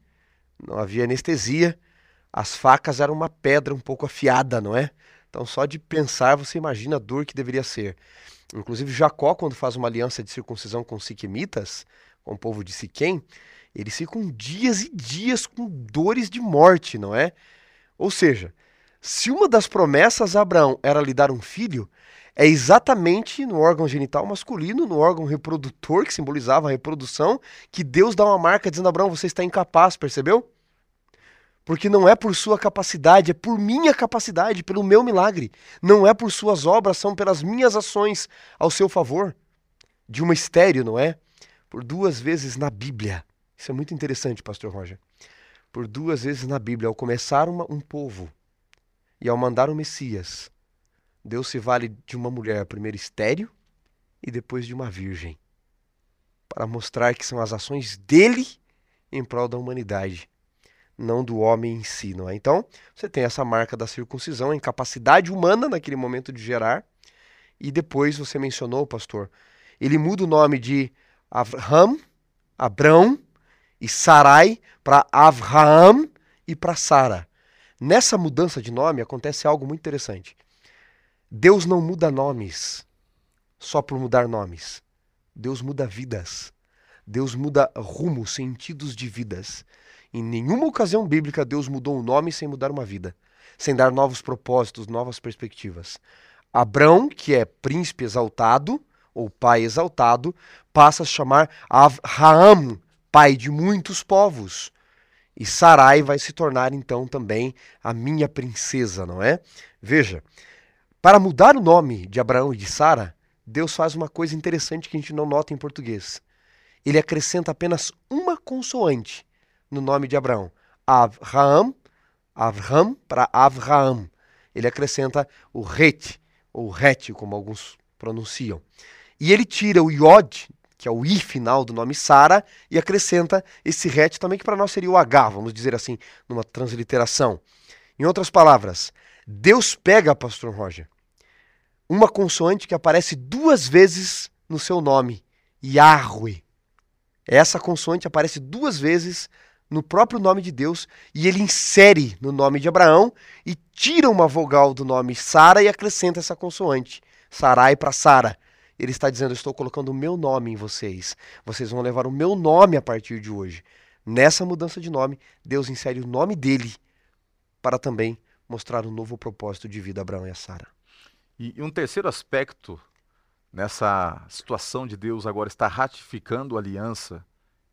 não havia anestesia, as facas eram uma pedra um pouco afiada, não é? Então só de pensar você imagina a dor que deveria ser. Inclusive Jacó, quando faz uma aliança de circuncisão com Siquemitas, com o povo de Siquém, eles ficam dias e dias com dores de morte, não é? Ou seja, se uma das promessas a Abraão era lhe dar um filho, é exatamente no órgão genital masculino, no órgão reprodutor, que simbolizava a reprodução, que Deus dá uma marca dizendo: Abraão, você está incapaz, percebeu? Porque não é por sua capacidade, é por minha capacidade, pelo meu milagre. Não é por suas obras, são pelas minhas ações ao seu favor. De uma estéreo, não é? Por duas vezes na Bíblia, isso é muito interessante, pastor Roger. Por duas vezes na Bíblia, ao começar uma, um povo e ao mandar o Messias, Deus se vale de uma mulher, primeiro estéreo e depois de uma virgem, para mostrar que são as ações dele em prol da humanidade, não do homem em si, não é? Então, você tem essa marca da circuncisão, a incapacidade humana naquele momento de gerar, e depois você mencionou, pastor, ele muda o nome de Abraham, Abrão, e Sarai para Avraham e para Sara. Nessa mudança de nome acontece algo muito interessante. Deus não muda nomes só por mudar nomes. Deus muda vidas. Deus muda rumos, sentidos de vidas. Em nenhuma ocasião bíblica Deus mudou um nome sem mudar uma vida, sem dar novos propósitos, novas perspectivas. Abrão, que é príncipe exaltado, ou pai exaltado, passa a chamar Avraham, pai de muitos povos. E Sarai vai se tornar então também a minha princesa, não é? Veja, para mudar o nome de Abraão e de Sara, Deus faz uma coisa interessante que a gente não nota em português. Ele acrescenta apenas uma consoante no nome de Abraão. Avraham, Avraham para Avraham. Ele acrescenta o ret, ou ret, como alguns pronunciam. E ele tira o iod, que é o i final do nome Sara, e acrescenta esse ret também, que para nós seria o H, vamos dizer assim, numa transliteração. Em outras palavras, Deus pega, pastor Roger, uma consoante que aparece duas vezes no seu nome, Yahweh. Essa consoante aparece duas vezes no próprio nome de Deus e ele insere no nome de Abraão e tira uma vogal do nome Sara e acrescenta essa consoante, Sarai para Sara. Ele está dizendo: Estou colocando o meu nome em vocês. Vocês vão levar o meu nome a partir de hoje. Nessa mudança de nome, Deus insere o nome dele para também mostrar um novo propósito de vida a Abraão e a Sara. E, e um terceiro aspecto nessa situação de Deus agora estar ratificando a aliança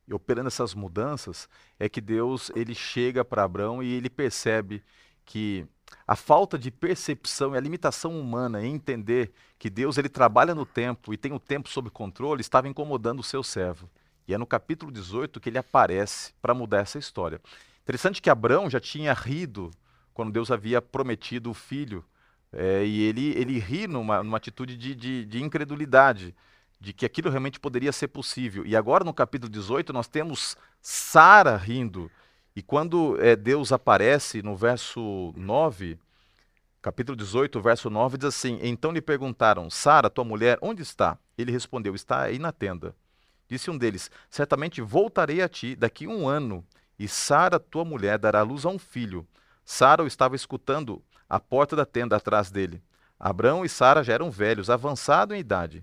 e operando essas mudanças é que Deus ele chega para Abraão e ele percebe que a falta de percepção e a limitação humana em entender que Deus ele trabalha no tempo e tem o tempo sob controle estava incomodando o seu servo. E é no capítulo 18 que ele aparece para mudar essa história. Interessante que Abraão já tinha rido quando Deus havia prometido o filho é, e ele, ele ri numa, numa atitude de, de, de, incredulidade, de que aquilo realmente poderia ser possível. E agora, no capítulo 18, nós temos Sara rindo. E quando é, Deus aparece no verso 9, capítulo 18, verso 9, diz assim: Então lhe perguntaram, Sara, tua mulher, onde está? Ele respondeu: Está aí na tenda. Disse um deles: Certamente voltarei a ti daqui um ano, e Sara, tua mulher, dará luz a um filho. Sara o estava escutando à porta da tenda atrás dele. Abrão e Sara já eram velhos, avançados em idade.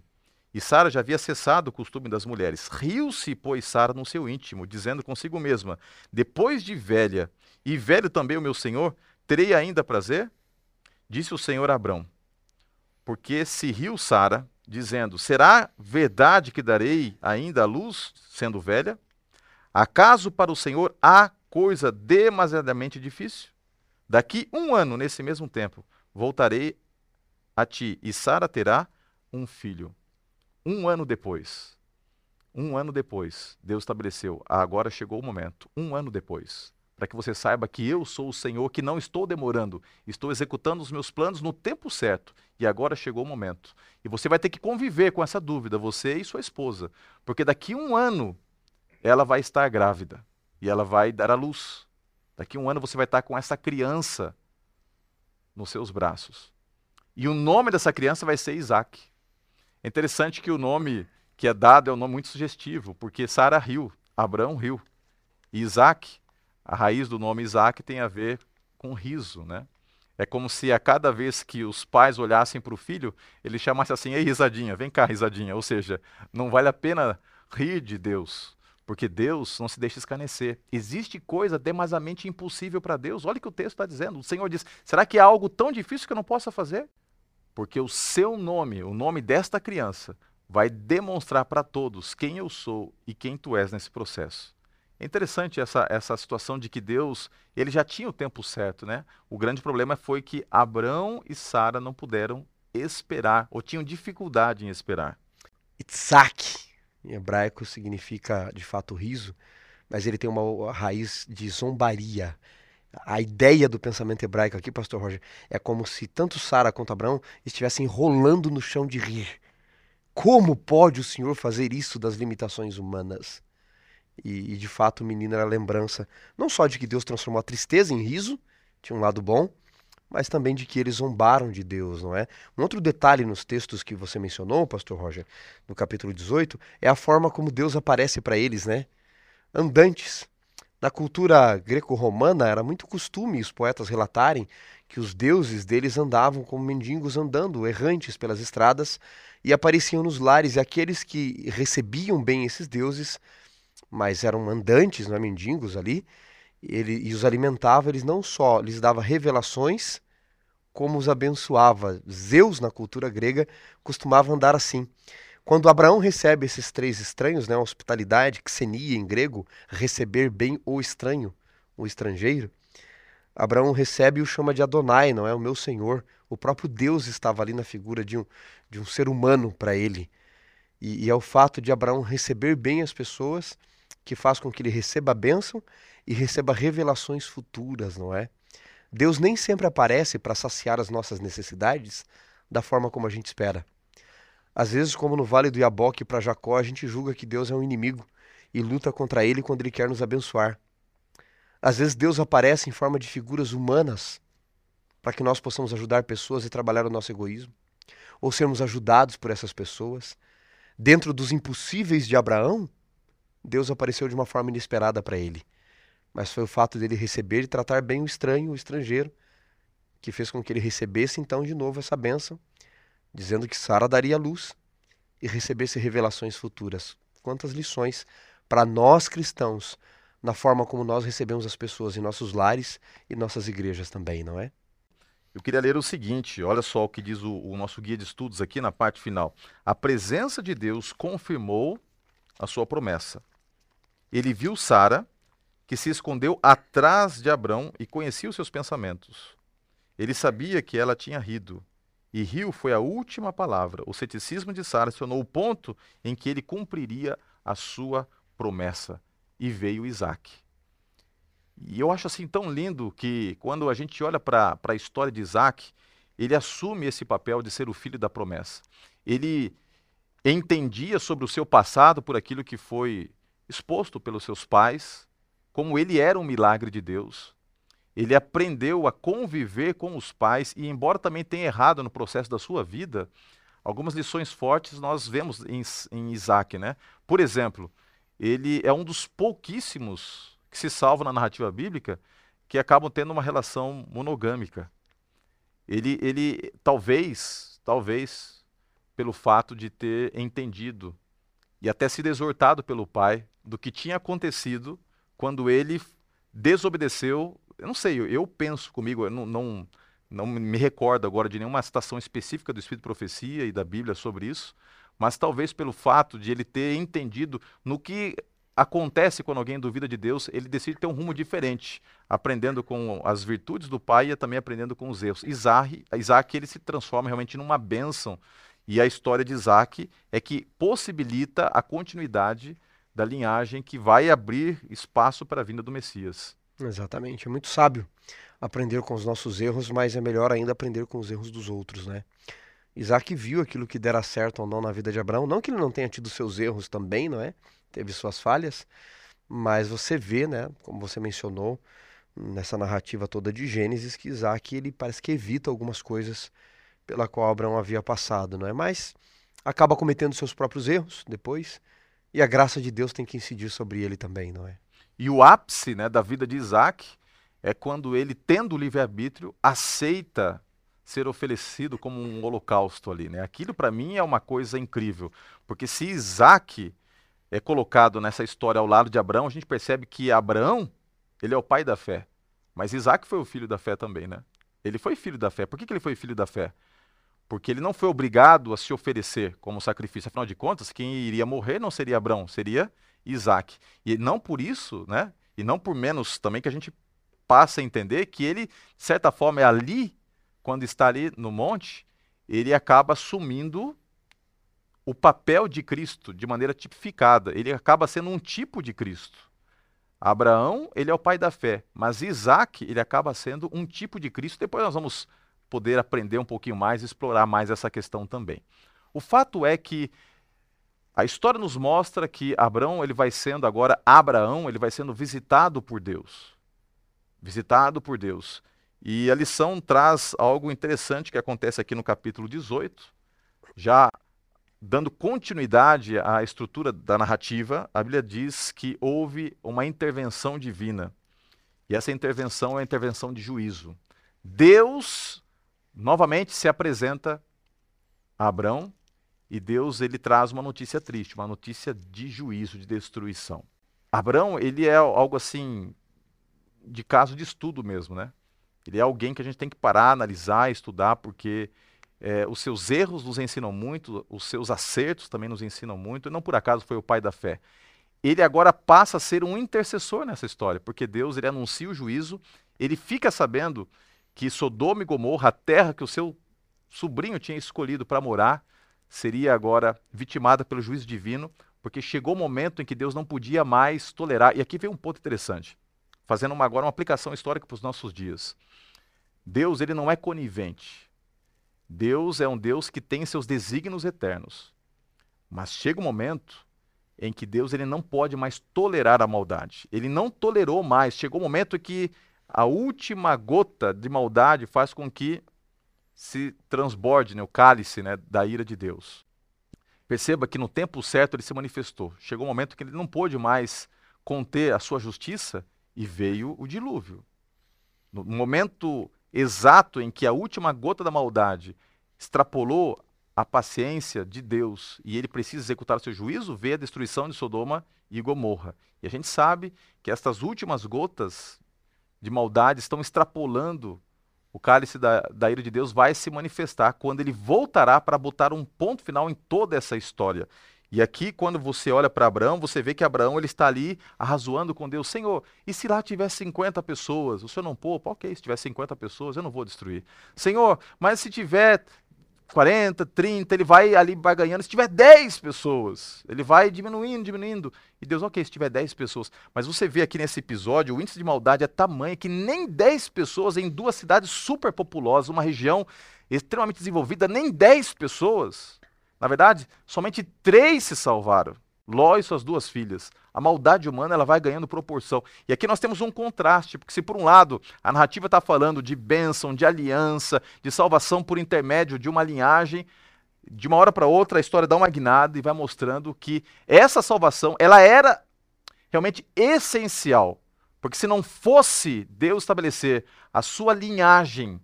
E Sara já havia cessado o costume das mulheres. Riu-se, pois, Sara no seu íntimo, dizendo consigo mesma: Depois de velha, e velho também o meu senhor, terei ainda prazer? Disse o Senhor Abrão: Porque se riu Sara, dizendo: Será verdade que darei ainda a luz, sendo velha? Acaso para o Senhor há coisa demasiadamente difícil? Daqui um ano, nesse mesmo tempo, voltarei a ti, e Sara terá um filho. Um ano depois, um ano depois, Deus estabeleceu, agora chegou o momento, um ano depois, para que você saiba que eu sou o Senhor, que não estou demorando, estou executando os meus planos no tempo certo, e agora chegou o momento. E você vai ter que conviver com essa dúvida, você e sua esposa, porque daqui um ano ela vai estar grávida, e ela vai dar à luz. Daqui um ano você vai estar com essa criança nos seus braços. E o nome dessa criança vai ser Isaac. É interessante que o nome que é dado é um nome muito sugestivo, porque Sara riu, Abraão riu. E Isaac, a raiz do nome Isaac tem a ver com riso, né? É como se a cada vez que os pais olhassem para o filho, ele chamasse assim: Ei, risadinha, vem cá, risadinha. Ou seja, não vale a pena rir de Deus, porque Deus não se deixa escarnecer. Existe coisa demasiadamente impossível para Deus. Olha o que o texto está dizendo. O Senhor diz: será que há algo tão difícil que eu não possa fazer? Porque o seu nome, o nome desta criança, vai demonstrar para todos quem eu sou e quem tu és nesse processo. É interessante essa, essa situação de que Deus, ele já tinha o tempo certo, né? O grande problema foi que Abraão e Sara não puderam esperar, ou tinham dificuldade em esperar. Isaac em hebraico significa de fato riso, mas ele tem uma raiz de zombaria. A ideia do pensamento hebraico aqui, pastor Roger, é como se tanto Sara quanto Abraão estivessem rolando no chão de rir. Como pode o Senhor fazer isso das limitações humanas? E, e de fato o menino era lembrança não só de que Deus transformou a tristeza em riso, tinha um lado bom, mas também de que eles zombaram de Deus, não é? Um outro detalhe nos textos que você mencionou, pastor Roger, no capítulo 18, é a forma como Deus aparece para eles, né? andantes. Na cultura greco-romana era muito costume os poetas relatarem que os deuses deles andavam como mendigos andando, errantes pelas estradas, e apareciam nos lares, e aqueles que recebiam bem esses deuses, mas eram andantes, não é, mendigos ali, ele, e os alimentava, eles não só lhes dava revelações, como os abençoava. Zeus, na cultura grega, costumava andar assim. Quando Abraão recebe esses três estranhos, né, hospitalidade, xenia em grego, receber bem o estranho, o estrangeiro, Abraão recebe e o chama de Adonai, não é o meu Senhor. O próprio Deus estava ali na figura de um, de um ser humano para ele. E, e é o fato de Abraão receber bem as pessoas que faz com que ele receba a bênção e receba revelações futuras, não é? Deus nem sempre aparece para saciar as nossas necessidades da forma como a gente espera. Às vezes, como no Vale do Iaboque para Jacó, a gente julga que Deus é um inimigo e luta contra ele quando ele quer nos abençoar. Às vezes Deus aparece em forma de figuras humanas para que nós possamos ajudar pessoas e trabalhar o nosso egoísmo, ou sermos ajudados por essas pessoas. Dentro dos impossíveis de Abraão, Deus apareceu de uma forma inesperada para ele. Mas foi o fato dele receber e tratar bem o estranho, o estrangeiro, que fez com que ele recebesse então de novo essa bênção, dizendo que Sara daria luz e recebesse revelações futuras. Quantas lições para nós cristãos na forma como nós recebemos as pessoas em nossos lares e nossas igrejas também, não é? Eu queria ler o seguinte, olha só o que diz o, o nosso guia de estudos aqui na parte final. A presença de Deus confirmou a sua promessa. Ele viu Sara, que se escondeu atrás de Abrão e conhecia os seus pensamentos. Ele sabia que ela tinha rido. E riu foi a última palavra. O ceticismo de Sara se tornou o ponto em que ele cumpriria a sua promessa e veio Isaac. E eu acho assim tão lindo que quando a gente olha para a história de Isaac, ele assume esse papel de ser o filho da promessa. Ele entendia sobre o seu passado por aquilo que foi exposto pelos seus pais, como ele era um milagre de Deus. Ele aprendeu a conviver com os pais e, embora também tenha errado no processo da sua vida, algumas lições fortes nós vemos em, em Isaac. Né? Por exemplo, ele é um dos pouquíssimos que se salvam na narrativa bíblica que acabam tendo uma relação monogâmica. Ele, ele talvez, talvez, pelo fato de ter entendido e até sido exortado pelo pai do que tinha acontecido quando ele desobedeceu. Eu não sei, eu penso comigo, eu não, não, não me recordo agora de nenhuma citação específica do Espírito de Profecia e da Bíblia sobre isso, mas talvez pelo fato de ele ter entendido no que acontece quando alguém duvida de Deus, ele decide ter um rumo diferente, aprendendo com as virtudes do pai e também aprendendo com os erros. Isaac, Isaac ele se transforma realmente numa bênção, e a história de Isaac é que possibilita a continuidade da linhagem que vai abrir espaço para a vinda do Messias. Exatamente, é muito sábio aprender com os nossos erros, mas é melhor ainda aprender com os erros dos outros, né? Isaac viu aquilo que dera certo ou não na vida de Abraão. Não que ele não tenha tido seus erros também, não é? Teve suas falhas, mas você vê, né, como você mencionou, nessa narrativa toda de Gênesis, que Isaac ele parece que evita algumas coisas pela qual Abraão havia passado, não é? Mas acaba cometendo seus próprios erros depois, e a graça de Deus tem que incidir sobre ele também, não é? E o ápice, né, da vida de Isaac é quando ele, tendo o livre-arbítrio, aceita ser oferecido como um holocausto ali, né? Aquilo para mim é uma coisa incrível, porque se Isaac é colocado nessa história ao lado de Abraão, a gente percebe que Abraão, ele é o pai da fé, mas Isaac foi o filho da fé também, né? Ele foi filho da fé. Por que, que ele foi filho da fé? Porque ele não foi obrigado a se oferecer como sacrifício. Afinal de contas, quem iria morrer não seria Abraão, seria Isaac. E não por isso, né? E não por menos também que a gente passa a entender que ele, de certa forma, é ali quando está ali no monte, ele acaba assumindo o papel de Cristo de maneira tipificada. Ele acaba sendo um tipo de Cristo. Abraão, ele é o pai da fé, mas Isaac, ele acaba sendo um tipo de Cristo. Depois nós vamos poder aprender um pouquinho mais, explorar mais essa questão também. O fato é que a história nos mostra que Abraão, ele vai sendo agora Abraão, ele vai sendo visitado por Deus. Visitado por Deus. E a lição traz algo interessante que acontece aqui no capítulo 18. Já dando continuidade à estrutura da narrativa, a Bíblia diz que houve uma intervenção divina. E essa intervenção é a intervenção de juízo. Deus novamente se apresenta a Abraão e Deus ele traz uma notícia triste, uma notícia de juízo, de destruição. Abraão, ele é algo assim de caso de estudo mesmo, né? Ele é alguém que a gente tem que parar, analisar, estudar, porque é, os seus erros nos ensinam muito, os seus acertos também nos ensinam muito, e não por acaso foi o pai da fé. Ele agora passa a ser um intercessor nessa história, porque Deus ele anuncia o juízo, ele fica sabendo que Sodoma e Gomorra, a terra que o seu sobrinho tinha escolhido para morar, seria agora vitimada pelo juízo divino, porque chegou o momento em que Deus não podia mais tolerar. E aqui vem um ponto interessante, fazendo uma, agora uma aplicação histórica para os nossos dias. Deus ele não é conivente. Deus é um Deus que tem seus desígnios eternos. Mas chega um momento em que Deus ele não pode mais tolerar a maldade. Ele não tolerou mais. Chegou o um momento em que a última gota de maldade faz com que se transborde né, o cálice né, da ira de Deus. Perceba que no tempo certo ele se manifestou. Chegou um momento que ele não pôde mais conter a sua justiça e veio o dilúvio. No momento exato em que a última gota da maldade extrapolou a paciência de Deus e ele precisa executar o seu juízo, vê a destruição de Sodoma e Gomorra. E a gente sabe que estas últimas gotas de maldade estão extrapolando o cálice da, da ira de Deus vai se manifestar quando ele voltará para botar um ponto final em toda essa história. E aqui, quando você olha para Abraão, você vê que Abraão ele está ali arrazoando com Deus. Senhor, e se lá tiver 50 pessoas? O Senhor não poupa? Ok, se tiver 50 pessoas, eu não vou destruir. Senhor, mas se tiver 40, 30, ele vai ali, vai ganhando. Se tiver 10 pessoas, ele vai diminuindo, diminuindo. E Deus, ok, se tiver 10 pessoas. Mas você vê aqui nesse episódio, o índice de maldade é tamanho que nem 10 pessoas em duas cidades super populosas, uma região extremamente desenvolvida, nem 10 pessoas. Na verdade, somente três se salvaram. Ló e suas duas filhas. A maldade humana ela vai ganhando proporção. E aqui nós temos um contraste, porque se por um lado a narrativa está falando de bênção, de aliança, de salvação por intermédio de uma linhagem, de uma hora para outra a história dá uma guinada e vai mostrando que essa salvação ela era realmente essencial. Porque se não fosse Deus estabelecer a sua linhagem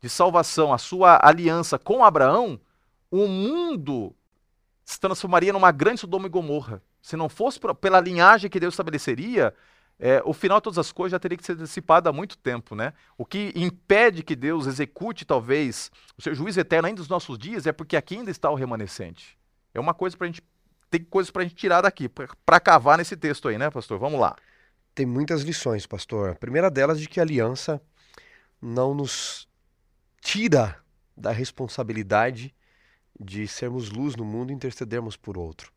de salvação, a sua aliança com Abraão, o mundo se transformaria numa grande Sodoma e Gomorra. Se não fosse pela linhagem que Deus estabeleceria, é, o final de todas as coisas já teria que ser antecipado há muito tempo, né? O que impede que Deus execute, talvez, o seu juízo eterno ainda nos nossos dias é porque aqui ainda está o remanescente. É uma coisa para a gente. Tem coisas para a gente tirar daqui, para cavar nesse texto aí, né, pastor? Vamos lá. Tem muitas lições, pastor. A primeira delas de que a aliança não nos tira da responsabilidade de sermos luz no mundo e intercedermos por outro.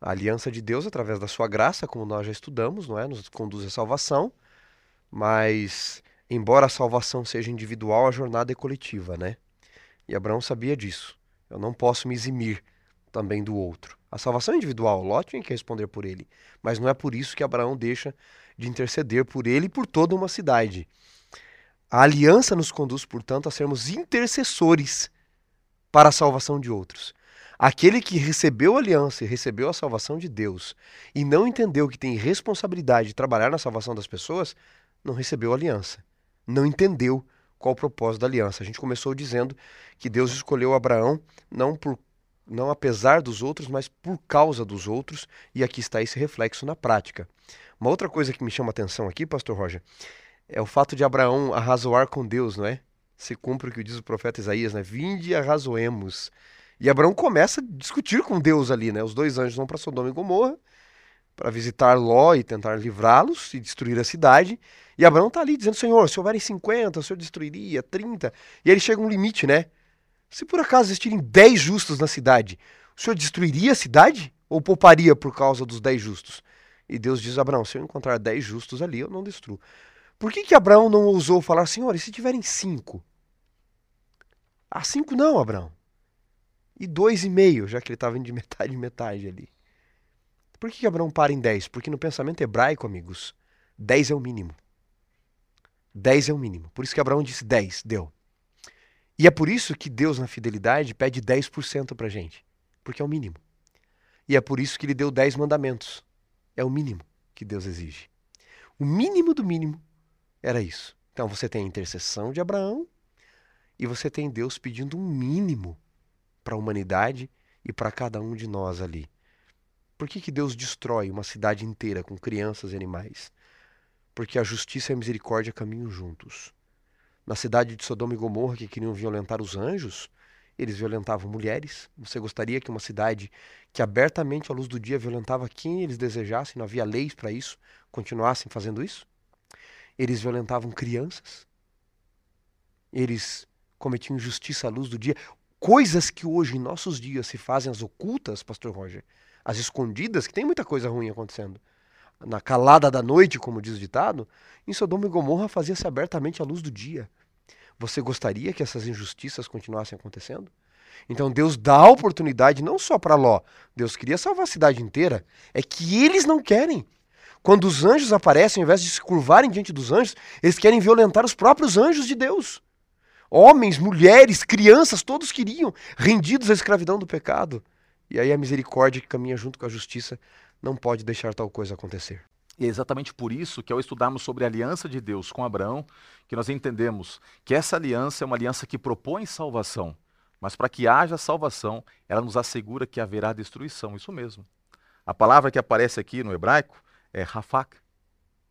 A aliança de Deus, através da sua graça, como nós já estudamos, não é? nos conduz à salvação, mas, embora a salvação seja individual, a jornada é coletiva, né? E Abraão sabia disso. Eu não posso me eximir também do outro. A salvação é individual, Ló tinha que responder por ele, mas não é por isso que Abraão deixa de interceder por ele e por toda uma cidade. A aliança nos conduz, portanto, a sermos intercessores para a salvação de outros. Aquele que recebeu a aliança e recebeu a salvação de Deus e não entendeu que tem responsabilidade de trabalhar na salvação das pessoas, não recebeu a aliança. Não entendeu qual o propósito da aliança. A gente começou dizendo que Deus escolheu Abraão não por não apesar dos outros, mas por causa dos outros, e aqui está esse reflexo na prática. Uma outra coisa que me chama atenção aqui, pastor Roger, é o fato de Abraão arrazoar com Deus, não é? Se cumpre o que diz o profeta Isaías, né? Vinde e arrazoemos. E Abraão começa a discutir com Deus ali, né? Os dois anjos vão para Sodoma e Gomorra para visitar Ló e tentar livrá-los e destruir a cidade. E Abraão está ali dizendo: Senhor, se houverem 50, o senhor destruiria 30. E aí ele chega a um limite, né? Se por acaso existirem 10 justos na cidade, o senhor destruiria a cidade? Ou pouparia por causa dos 10 justos? E Deus diz a Abraão: se eu encontrar 10 justos ali, eu não destruo. Por que, que Abraão não ousou falar, Senhor, e se tiverem 5? Ah, cinco não, Abraão. E dois e meio, já que ele estava indo de *laughs* metade em metade ali. Por que, que Abraão para em dez? Porque no pensamento hebraico, amigos, dez é o mínimo. Dez é o mínimo. Por isso que Abraão disse dez, deu. E é por isso que Deus, na fidelidade, pede 10% para gente. porque é o mínimo. E é por isso que ele deu dez mandamentos. É o mínimo que Deus exige. O mínimo do mínimo era isso. Então você tem a intercessão de Abraão e você tem Deus pedindo um mínimo para a humanidade e para cada um de nós ali. Por que, que Deus destrói uma cidade inteira com crianças e animais? Porque a justiça e a misericórdia caminham juntos. Na cidade de Sodoma e Gomorra, que queriam violentar os anjos, eles violentavam mulheres. Você gostaria que uma cidade que abertamente à luz do dia violentava quem eles desejassem, não havia leis para isso, continuassem fazendo isso? Eles violentavam crianças. Eles cometiam injustiça à luz do dia. Coisas que hoje, em nossos dias, se fazem as ocultas, Pastor Roger, as escondidas, que tem muita coisa ruim acontecendo. Na calada da noite, como diz o ditado, em Sodoma e Gomorra fazia-se abertamente à luz do dia. Você gostaria que essas injustiças continuassem acontecendo? Então Deus dá a oportunidade não só para Ló, Deus queria salvar a cidade inteira, é que eles não querem. Quando os anjos aparecem, ao invés de se curvarem diante dos anjos, eles querem violentar os próprios anjos de Deus. Homens, mulheres, crianças, todos queriam, rendidos à escravidão do pecado. E aí a misericórdia que caminha junto com a justiça não pode deixar tal coisa acontecer. E é exatamente por isso que ao estudarmos sobre a aliança de Deus com Abraão, que nós entendemos que essa aliança é uma aliança que propõe salvação, mas para que haja salvação, ela nos assegura que haverá destruição, isso mesmo. A palavra que aparece aqui no hebraico é rafak.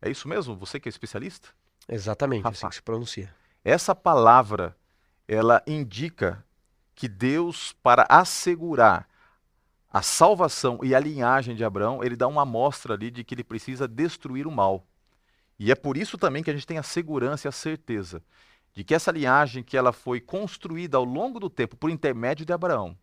É isso mesmo? Você que é especialista? Exatamente, rafak. assim que se pronuncia. Essa palavra, ela indica que Deus, para assegurar a salvação e a linhagem de Abraão, ele dá uma amostra ali de que ele precisa destruir o mal. E é por isso também que a gente tem a segurança e a certeza de que essa linhagem que ela foi construída ao longo do tempo por intermédio de Abraão,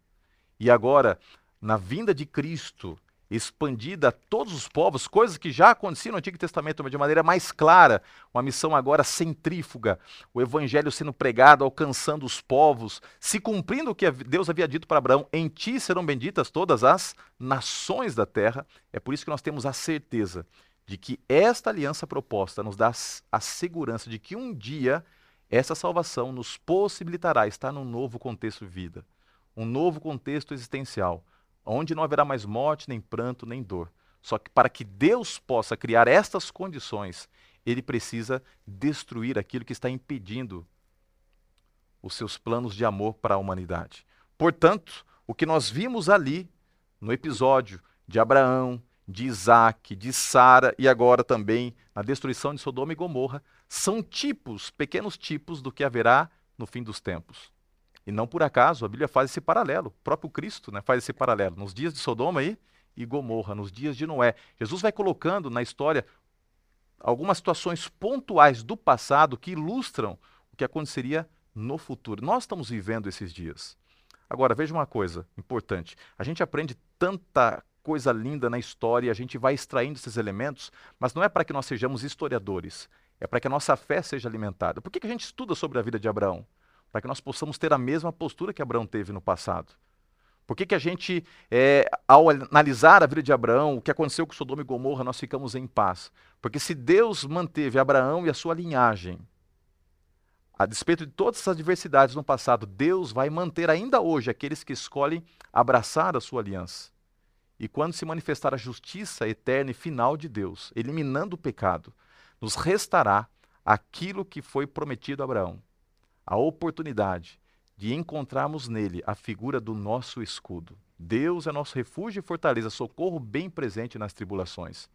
e agora na vinda de Cristo, expandida a todos os povos, coisas que já aconteciam no Antigo Testamento, mas de maneira mais clara, uma missão agora centrífuga, o evangelho sendo pregado, alcançando os povos, se cumprindo o que Deus havia dito para Abraão: em ti serão benditas todas as nações da terra. É por isso que nós temos a certeza de que esta aliança proposta nos dá a segurança de que um dia essa salvação nos possibilitará estar num novo contexto de vida, um novo contexto existencial onde não haverá mais morte, nem pranto, nem dor. Só que para que Deus possa criar estas condições, ele precisa destruir aquilo que está impedindo os seus planos de amor para a humanidade. Portanto, o que nós vimos ali no episódio de Abraão, de Isaac, de Sara e agora também na destruição de Sodoma e Gomorra, são tipos, pequenos tipos do que haverá no fim dos tempos. E não por acaso a Bíblia faz esse paralelo. O próprio Cristo né, faz esse paralelo. Nos dias de Sodoma e, Gomorra, nos dias de Noé. Jesus vai colocando na história algumas situações pontuais do passado que ilustram o que aconteceria no futuro. Nós estamos vivendo esses dias. Agora, veja uma coisa importante. A gente aprende tanta coisa linda na história, a gente vai extraindo esses elementos, mas não é para que nós sejamos historiadores, é para que a nossa fé seja alimentada. Por que, que a gente estuda sobre a vida de Abraão? Para que nós possamos ter a mesma postura que Abraão teve no passado. Por que, que a gente, é, ao analisar a vida de Abraão, o que aconteceu com Sodoma e Gomorra, nós ficamos em paz? Porque se Deus manteve Abraão e a sua linhagem, a despeito de todas essas adversidades no passado, Deus vai manter ainda hoje aqueles que escolhem abraçar a sua aliança. E quando se manifestar a justiça eterna e final de Deus, eliminando o pecado, nos restará aquilo que foi prometido a Abraão a oportunidade de encontrarmos nele a figura do nosso escudo. Deus é nosso refúgio e fortaleza, socorro bem presente nas tribulações.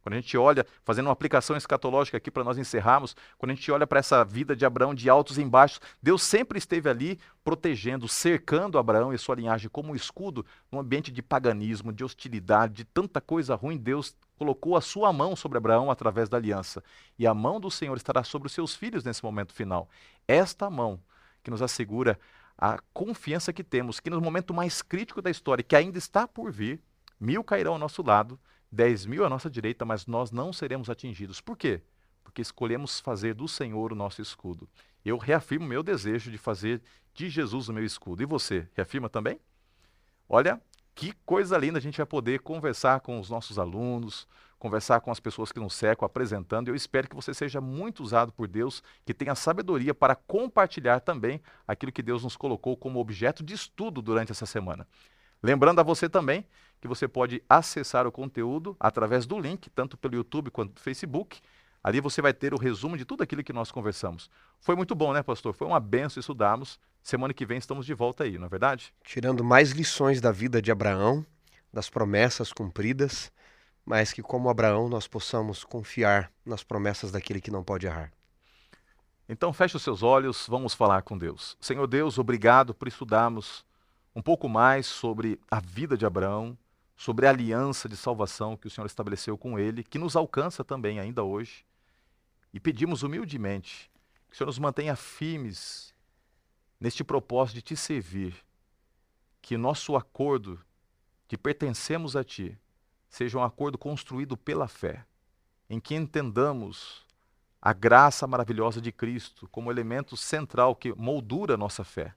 Quando a gente olha, fazendo uma aplicação escatológica aqui para nós encerrarmos, quando a gente olha para essa vida de Abraão de altos e baixos, Deus sempre esteve ali protegendo, cercando Abraão e sua linhagem como um escudo num ambiente de paganismo, de hostilidade, de tanta coisa ruim. Deus colocou a sua mão sobre Abraão através da aliança. E a mão do Senhor estará sobre os seus filhos nesse momento final. Esta mão que nos assegura a confiança que temos que no momento mais crítico da história, que ainda está por vir, mil cairão ao nosso lado, dez mil à nossa direita, mas nós não seremos atingidos. Por quê? Porque escolhemos fazer do Senhor o nosso escudo. Eu reafirmo meu desejo de fazer de Jesus o meu escudo. E você, reafirma também? Olha, que coisa linda a gente vai poder conversar com os nossos alunos, conversar com as pessoas que nos cercam, apresentando. Eu espero que você seja muito usado por Deus, que tenha sabedoria para compartilhar também aquilo que Deus nos colocou como objeto de estudo durante essa semana. Lembrando a você também que você pode acessar o conteúdo através do link, tanto pelo YouTube quanto pelo Facebook. Ali você vai ter o resumo de tudo aquilo que nós conversamos. Foi muito bom, né, pastor? Foi uma benção estudarmos. Semana que vem estamos de volta aí, não é verdade? Tirando mais lições da vida de Abraão, das promessas cumpridas, mas que, como Abraão, nós possamos confiar nas promessas daquele que não pode errar. Então, feche os seus olhos, vamos falar com Deus. Senhor Deus, obrigado por estudarmos um pouco mais sobre a vida de Abraão, sobre a aliança de salvação que o Senhor estabeleceu com ele, que nos alcança também ainda hoje. E pedimos humildemente que o Senhor nos mantenha firmes neste propósito de te servir, que nosso acordo de pertencemos a ti seja um acordo construído pela fé, em que entendamos a graça maravilhosa de Cristo como elemento central que moldura a nossa fé.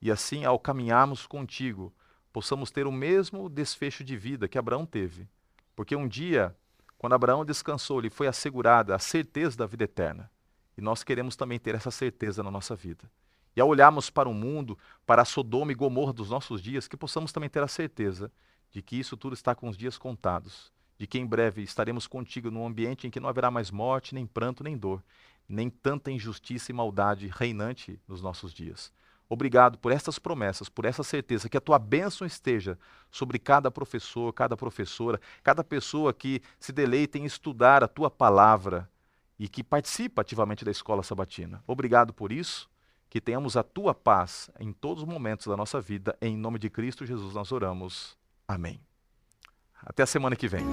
E assim, ao caminharmos contigo, possamos ter o mesmo desfecho de vida que Abraão teve. Porque um dia, quando Abraão descansou, lhe foi assegurada a certeza da vida eterna. E nós queremos também ter essa certeza na nossa vida. E ao olharmos para o mundo, para a Sodoma e Gomorra dos nossos dias, que possamos também ter a certeza de que isso tudo está com os dias contados, de que em breve estaremos contigo num ambiente em que não haverá mais morte, nem pranto, nem dor, nem tanta injustiça e maldade reinante nos nossos dias. Obrigado por estas promessas, por essa certeza, que a tua bênção esteja sobre cada professor, cada professora, cada pessoa que se deleita em estudar a tua palavra e que participa ativamente da escola sabatina. Obrigado por isso, que tenhamos a tua paz em todos os momentos da nossa vida. Em nome de Cristo Jesus nós oramos. Amém. Até a semana que vem.